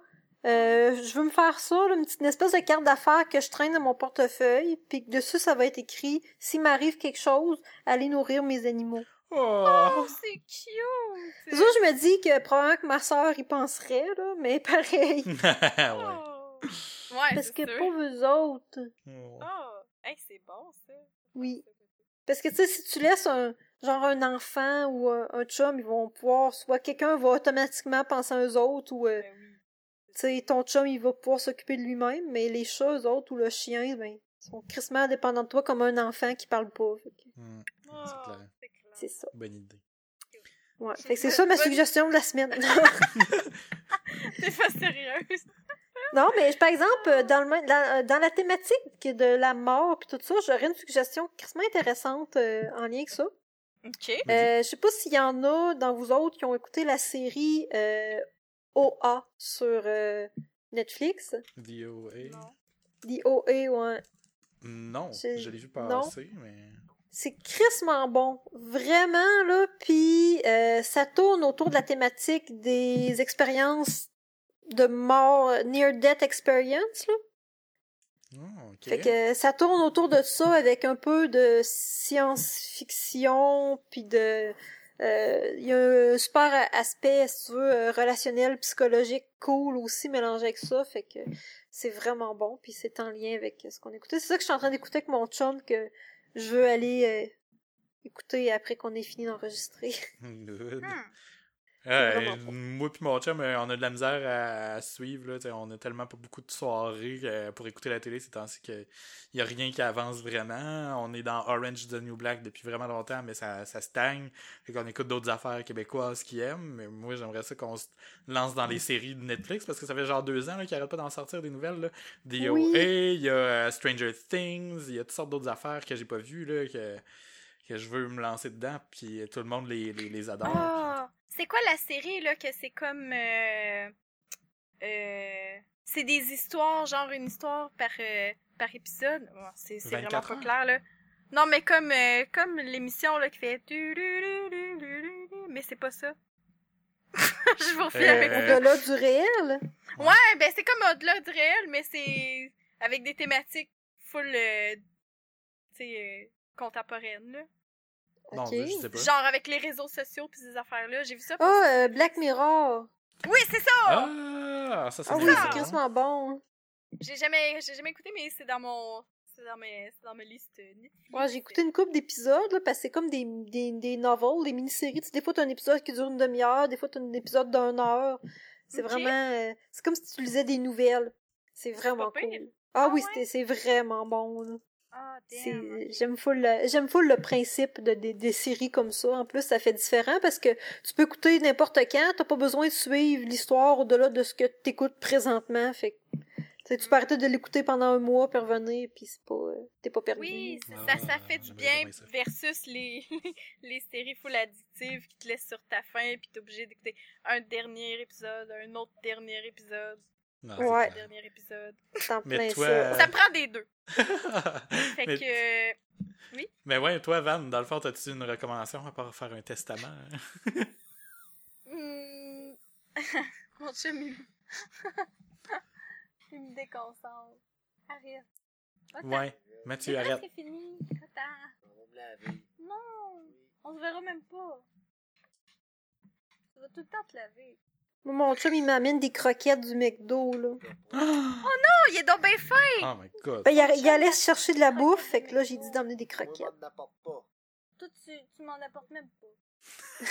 euh, je veux me faire ça, là, une petite une espèce de carte d'affaires que je traîne dans mon portefeuille, puis que dessus, ça va être écrit « S'il m'arrive quelque chose, allez nourrir mes animaux Oh! Oh, c'est cute! ». Ça, je me dis que probablement que ma sœur y penserait, là, mais <laughs> pareil. <laughs> ouais. Oh. Ouais, Parce c'est que sûr. pour vous autres, Oh. Oh, hey, c'est bon, ça. oui. Parce que, tu sais, si tu laisses un, genre un enfant ou un, un chum, ils vont pouvoir, soit quelqu'un va automatiquement penser à eux autres, ou, euh, Ben oui. tu sais, ton chum, il va pouvoir s'occuper de lui-même, mais les chats, eux autres, ou le chien, ben, ils sont crissement dépendants de toi comme un enfant qui parle pas. Que Hmm, Oh, c'est clair. c'est clair. C'est ça. Bonne idée. Ouais. Fait que c'est ça ma suggestion de la semaine. <laughs> T'es pas sérieuse. <laughs> Non, mais par exemple, euh, dans, le, même- dans, euh, dans la thématique de la mort puis tout ça, j'aurais une suggestion crissement intéressante euh, en lien avec ça. Ok. Euh, je sais pas s'il y en a dans vous autres qui ont écouté la série euh, OA sur euh, Netflix. VOA. Non. The OA, ouais. Non, C'est- je l'ai vu non. passer, mais. C'est crissement bon. Vraiment, là. Puis euh, ça tourne autour de la thématique des expériences de mort, near-death experience, là. Fait que ça tourne autour de ça avec un peu de science-fiction, puis de... euh, Il y a un super aspect, si tu veux, euh, relationnel, psychologique, cool aussi mélangé avec ça. Fait que c'est vraiment bon, puis c'est en lien avec ce qu'on écoutait. C'est ça que je suis en train d'écouter avec mon chum, que je veux aller euh, écouter après qu'on ait fini d'enregistrer. <laughs> Hmm. Moi puis mon chum, euh, on a de la misère à, suivre. Là, on a tellement pas beaucoup de soirées euh, pour écouter la télé ces temps-ci qu'il y a rien qui avance vraiment. On est dans Orange the New Black depuis vraiment longtemps, mais ça, ça stagne. Fait qu'on écoute d'autres affaires québécoises qui aiment. Mais moi, j'aimerais ça qu'on se lance dans les séries de Netflix parce que ça fait genre deux ans qu'ils arrêtent pas d'en sortir des nouvelles. Là. DOA, Oui. il y a euh, Stranger Things, il y a toutes sortes d'autres affaires que j'ai pas vues là, que, que je veux me lancer dedans. Puis tout le monde les, les, les adore. Ah! C'est quoi la série, là, que c'est comme... euh, euh, c'est des histoires, genre une histoire par, euh, par épisode? Bon, c'est c'est vraiment 24 pas heures? clair, là. Non, mais comme, euh, comme l'émission, là, qui fait... Mais c'est pas ça. <laughs> Je vous refais Euh, avec euh, Au-delà du réel? Ouais, ben c'est comme au-delà du réel, mais c'est avec des thématiques full, euh, contemporaines, là. Non, Ok. je sais pas. Genre avec les réseaux sociaux pis ces affaires-là. J'ai vu ça. Ah, euh, Black Mirror. Oui, c'est ça! Ah, ça, c'est Ah oui, c'est bon. crissement bon. J'ai jamais, j'ai jamais écouté, mais c'est dans mon, c'est dans mes, c'est dans ma liste. Ouais, j'ai écouté une couple d'épisodes, là, parce que c'est comme des, des, des novels, des mini-séries. Tu sais, des fois, t'as un épisode qui dure une demi-heure, des fois, t'as un épisode d'une heure. C'est vraiment... euh, c'est comme si tu lisais des nouvelles. C'est vraiment pire. cool. Ah, Ah oui, ouais? c'est vraiment bon, là. Ah. J'aime full, le- j'aime full le principe de, des- des séries comme ça. En plus, ça fait différent parce que tu peux écouter n'importe quand. T'as pas besoin de suivre l'histoire au-delà de ce que t'écoutes présentement. Fait que, tu sais, tu peux arrêter de l'écouter pendant un mois puis revenir puis c'est pas, euh, t'es pas perdu. Oui, c'est- Ah, ça, ça fait du bien ça. versus les, <laughs> les séries full addictives qui te laissent sur ta faim pis t'es obligé d'écouter un dernier épisode, un autre dernier épisode, Non, Ouais. un c'est clair. dernier épisode. C'est Mais toi, ça. euh, Ça me prend des deux. <laughs> Fait mais, que, mais ouais, toi, Van, dans le fond, as-tu une recommandation à part faire un testament? Hmm. <laughs> Mon chum, <laughs> il... me déconcentre. Arrête. Va-t'en. Ouais, Mathieu, C'est arrête. presque fini. Attends. On va me laver. Non. On se verra même pas. Tu vas tout le temps te laver. Mon chum, il m'amène des croquettes du McDo, là. Oh, il est donc bien fin! Oh my god. Ben, il, a- il allait chercher de la bouffe, fait que là, j'ai dit d'emmener des croquettes. pas. Toi, tu, tu m'en apportes même pas. <laughs>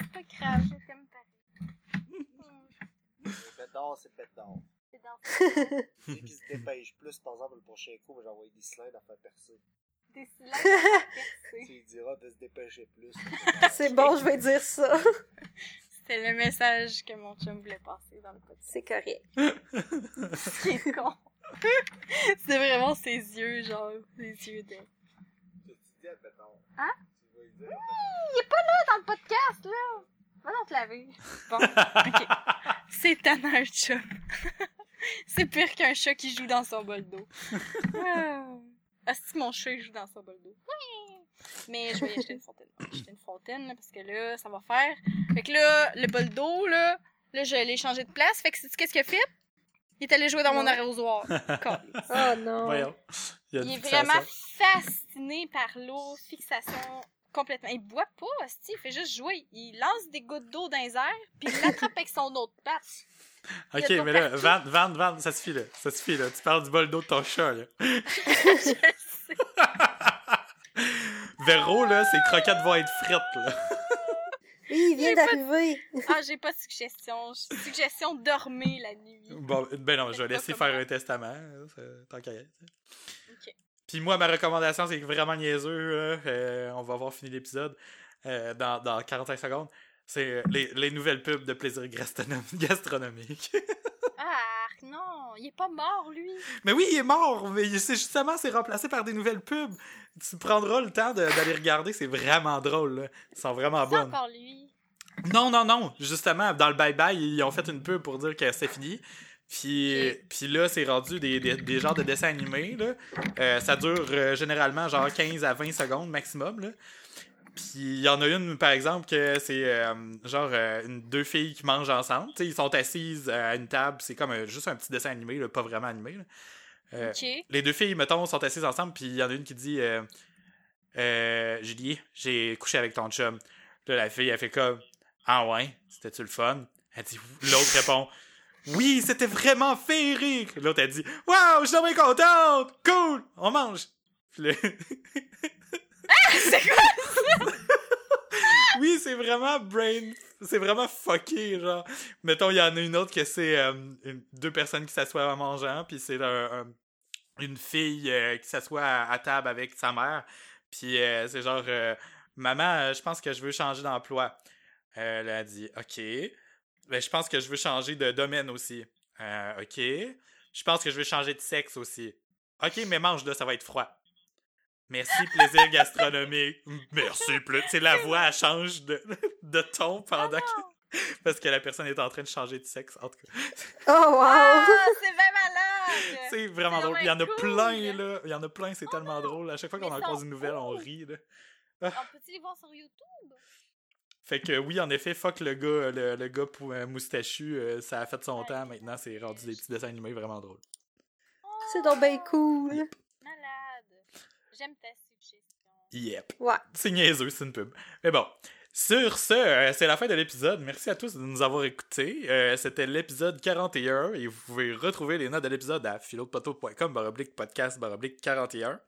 c'est pas grave, je t'aime pareil. Hmm, C'est bête d'or, c'est bête d'or. C'est dans Celui qui se dépêche plus, par exemple, le prochain coup, va envoyer des slides à faire percer. <laughs> Tu diras de se dépêcher plus. <laughs> C'est bon, je vais dire ça. <laughs> C'était le message que mon chum voulait passer dans le podcast. C'est correct. C'est con. c'est vraiment ses yeux, genre, ses yeux de... Hein? Il est pas là dans le podcast, là! Va donc te laver. Bon, ok. C'est tannant, un chat. c'est pire qu'un chat qui joue dans son bol d'eau. Ah, si mon chat il joue dans son bol d'eau. Ouais. Mais je vais y acheter une fontaine. Je vais acheter une fontaine, là, parce que là, ça va faire. Fait que là, le bol d'eau, là, là, je l'ai changé de place. Fait que sais-tu qu'est-ce qu'il a fait? Il est allé jouer dans mon arrosoir. <laughs> Oh non. Voyons. Il, est vraiment fasciné par l'eau, fixation complètement. Il boit pas, hostie, il fait juste jouer. Il lance des gouttes d'eau dans les airs, puis il l'attrape avec son autre patte. Ok, mais là. Van, Van, Van, ça suffit là. Ça suffit là. Tu parles du bol d'eau de ton chat là. <laughs> Je sais. Véro là, ses croquettes vont être frites là. Oui, il vient d'arriver. Ah, j'ai pas de suggestion. Suggestion dormir la nuit. Bon, ben non, je vais laisser faire un testament. Tant qu'à y être. Ok. Puis moi, ma recommandation, c'est vraiment niaiseux. là. Euh, on va avoir fini l'épisode euh, dans, dans 45 secondes. C'est euh, les, les nouvelles pubs de plaisir gastronom- <laughs> gastronomique. Ah, non, il est pas mort, lui. mais oui, il est mort, mais c'est justement, c'est remplacé par des nouvelles pubs. Tu prendras le temps d'aller regarder, c'est vraiment drôle, là. Ils sont vraiment bonnes. encore lui. Non, non, non. Justement, dans le bye-bye, ils ont fait une pub pour dire que c'est fini. Puis, puis là, c'est rendu des, des, des genres de dessins animés. Là. Euh, ça dure euh, généralement genre 15 à 20 secondes maximum. Là. Puis il y en a une, par exemple, que c'est euh, genre euh, une- deux filles qui mangent ensemble. Tu sais, ils sont assises à une table. C'est comme euh, juste un petit dessin animé, là, pas vraiment animé. là. Euh, les deux filles, mettons, sont assises ensemble, puis il y en a une qui dit euh, euh, Julie, j'ai couché avec ton chum. Là, la fille, elle fait comme Ah ouais, c'était-tu le fun Elle dit L'autre répond Oui, c'était vraiment féerique. L'autre, elle dit Waouh, je suis bien contente Cool, on mange. Puis <laughs> <laughs> oui, c'est vraiment brain. C'est vraiment fucké, genre. Mettons, il y en a une autre que c'est euh, deux personnes qui s'assoient en mangeant, puis c'est un- un- une fille euh, qui s'assoit à, table avec sa mère, puis euh, c'est genre Maman, je pense que je veux changer d'emploi. Elle a dit OK. Ben, je pense que je veux changer de domaine aussi. OK. Je pense que je veux changer de sexe aussi. OK, mais mange là, ça va être froid. Merci, plaisir gastronomique. Merci, plus. C'est la voix, elle change de, de ton pendant que. Parce que la personne est en train de changer de sexe, en tout cas. Oh, wow! Ah, c'est bien malade! <laughs> C'est vraiment drôle. Il y en a cool. plein, là. Il y en a plein, c'est tellement drôle. À chaque fois qu'on en croise une nouvelle, on rit, là. On peut-tu les voir sur YouTube? Fait que oui, en effet, fuck le gars, le, le gars pou- euh, moustachu, euh, ça a fait son Ouais, temps. Maintenant, c'est rendu des petits dessins animés vraiment drôles. C'est donc bien cool. J'aime ta suggestion. Yep. Ouais. C'est niaiseux, c'est une pub. Mais bon. Sur ce, euh, c'est la fin de l'épisode. Merci à tous de nous avoir écoutés. Euh, C'était l'épisode 41 et vous pouvez retrouver les notes de l'épisode à philodepoteau.com baroblique podcast baroblique 41.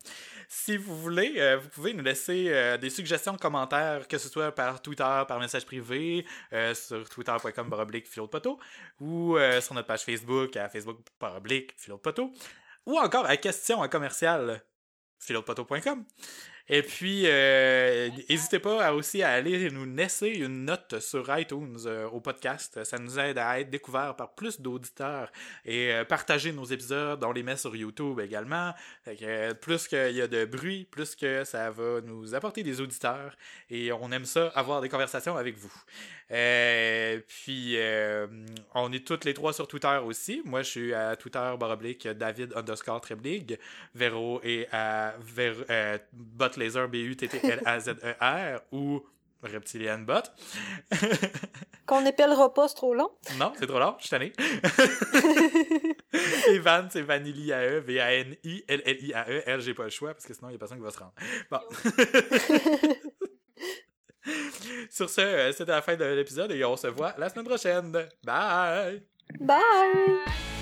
Si vous voulez, euh, vous pouvez nous laisser euh, des suggestions commentaires, que ce soit par Twitter, par message privé, euh, sur twitter.com baroblique philodepoteau ou euh, sur notre page Facebook à facebook baroblique philodepoteau ou encore à question à commercial philodepoteau.com. Et puis, euh, n'hésitez pas à aussi à aller nous laisser une note sur iTunes euh, au podcast. Ça nous aide à être découvert par plus d'auditeurs et euh, partager nos épisodes. On les met sur YouTube également. Plus qu'il y a de bruit, plus que ça va nous apporter des auditeurs. Et on aime ça, avoir des conversations avec vous. Euh, puis, euh, on est toutes les trois sur Twitter aussi. Moi, je suis à Twitter baroblique David underscore Treblig. Véro est à Véro, euh, Botlaser, B-U-T-T-L-A-Z-E-R <laughs> ou Reptilian Bot. <laughs> Qu'on n'épellera pas, c'est trop long. non, c'est trop long, je suis tanné. <laughs> Et Van, c'est Vanilliae, V-A-N-I-L-L-I-A-E. Elle, j'ai pas le choix parce que sinon, il y a personne qui va se rendre. Bon. Sur ce, euh, c'était la fin de l'épisode et on se voit la semaine prochaine. Bye! Bye! Bye.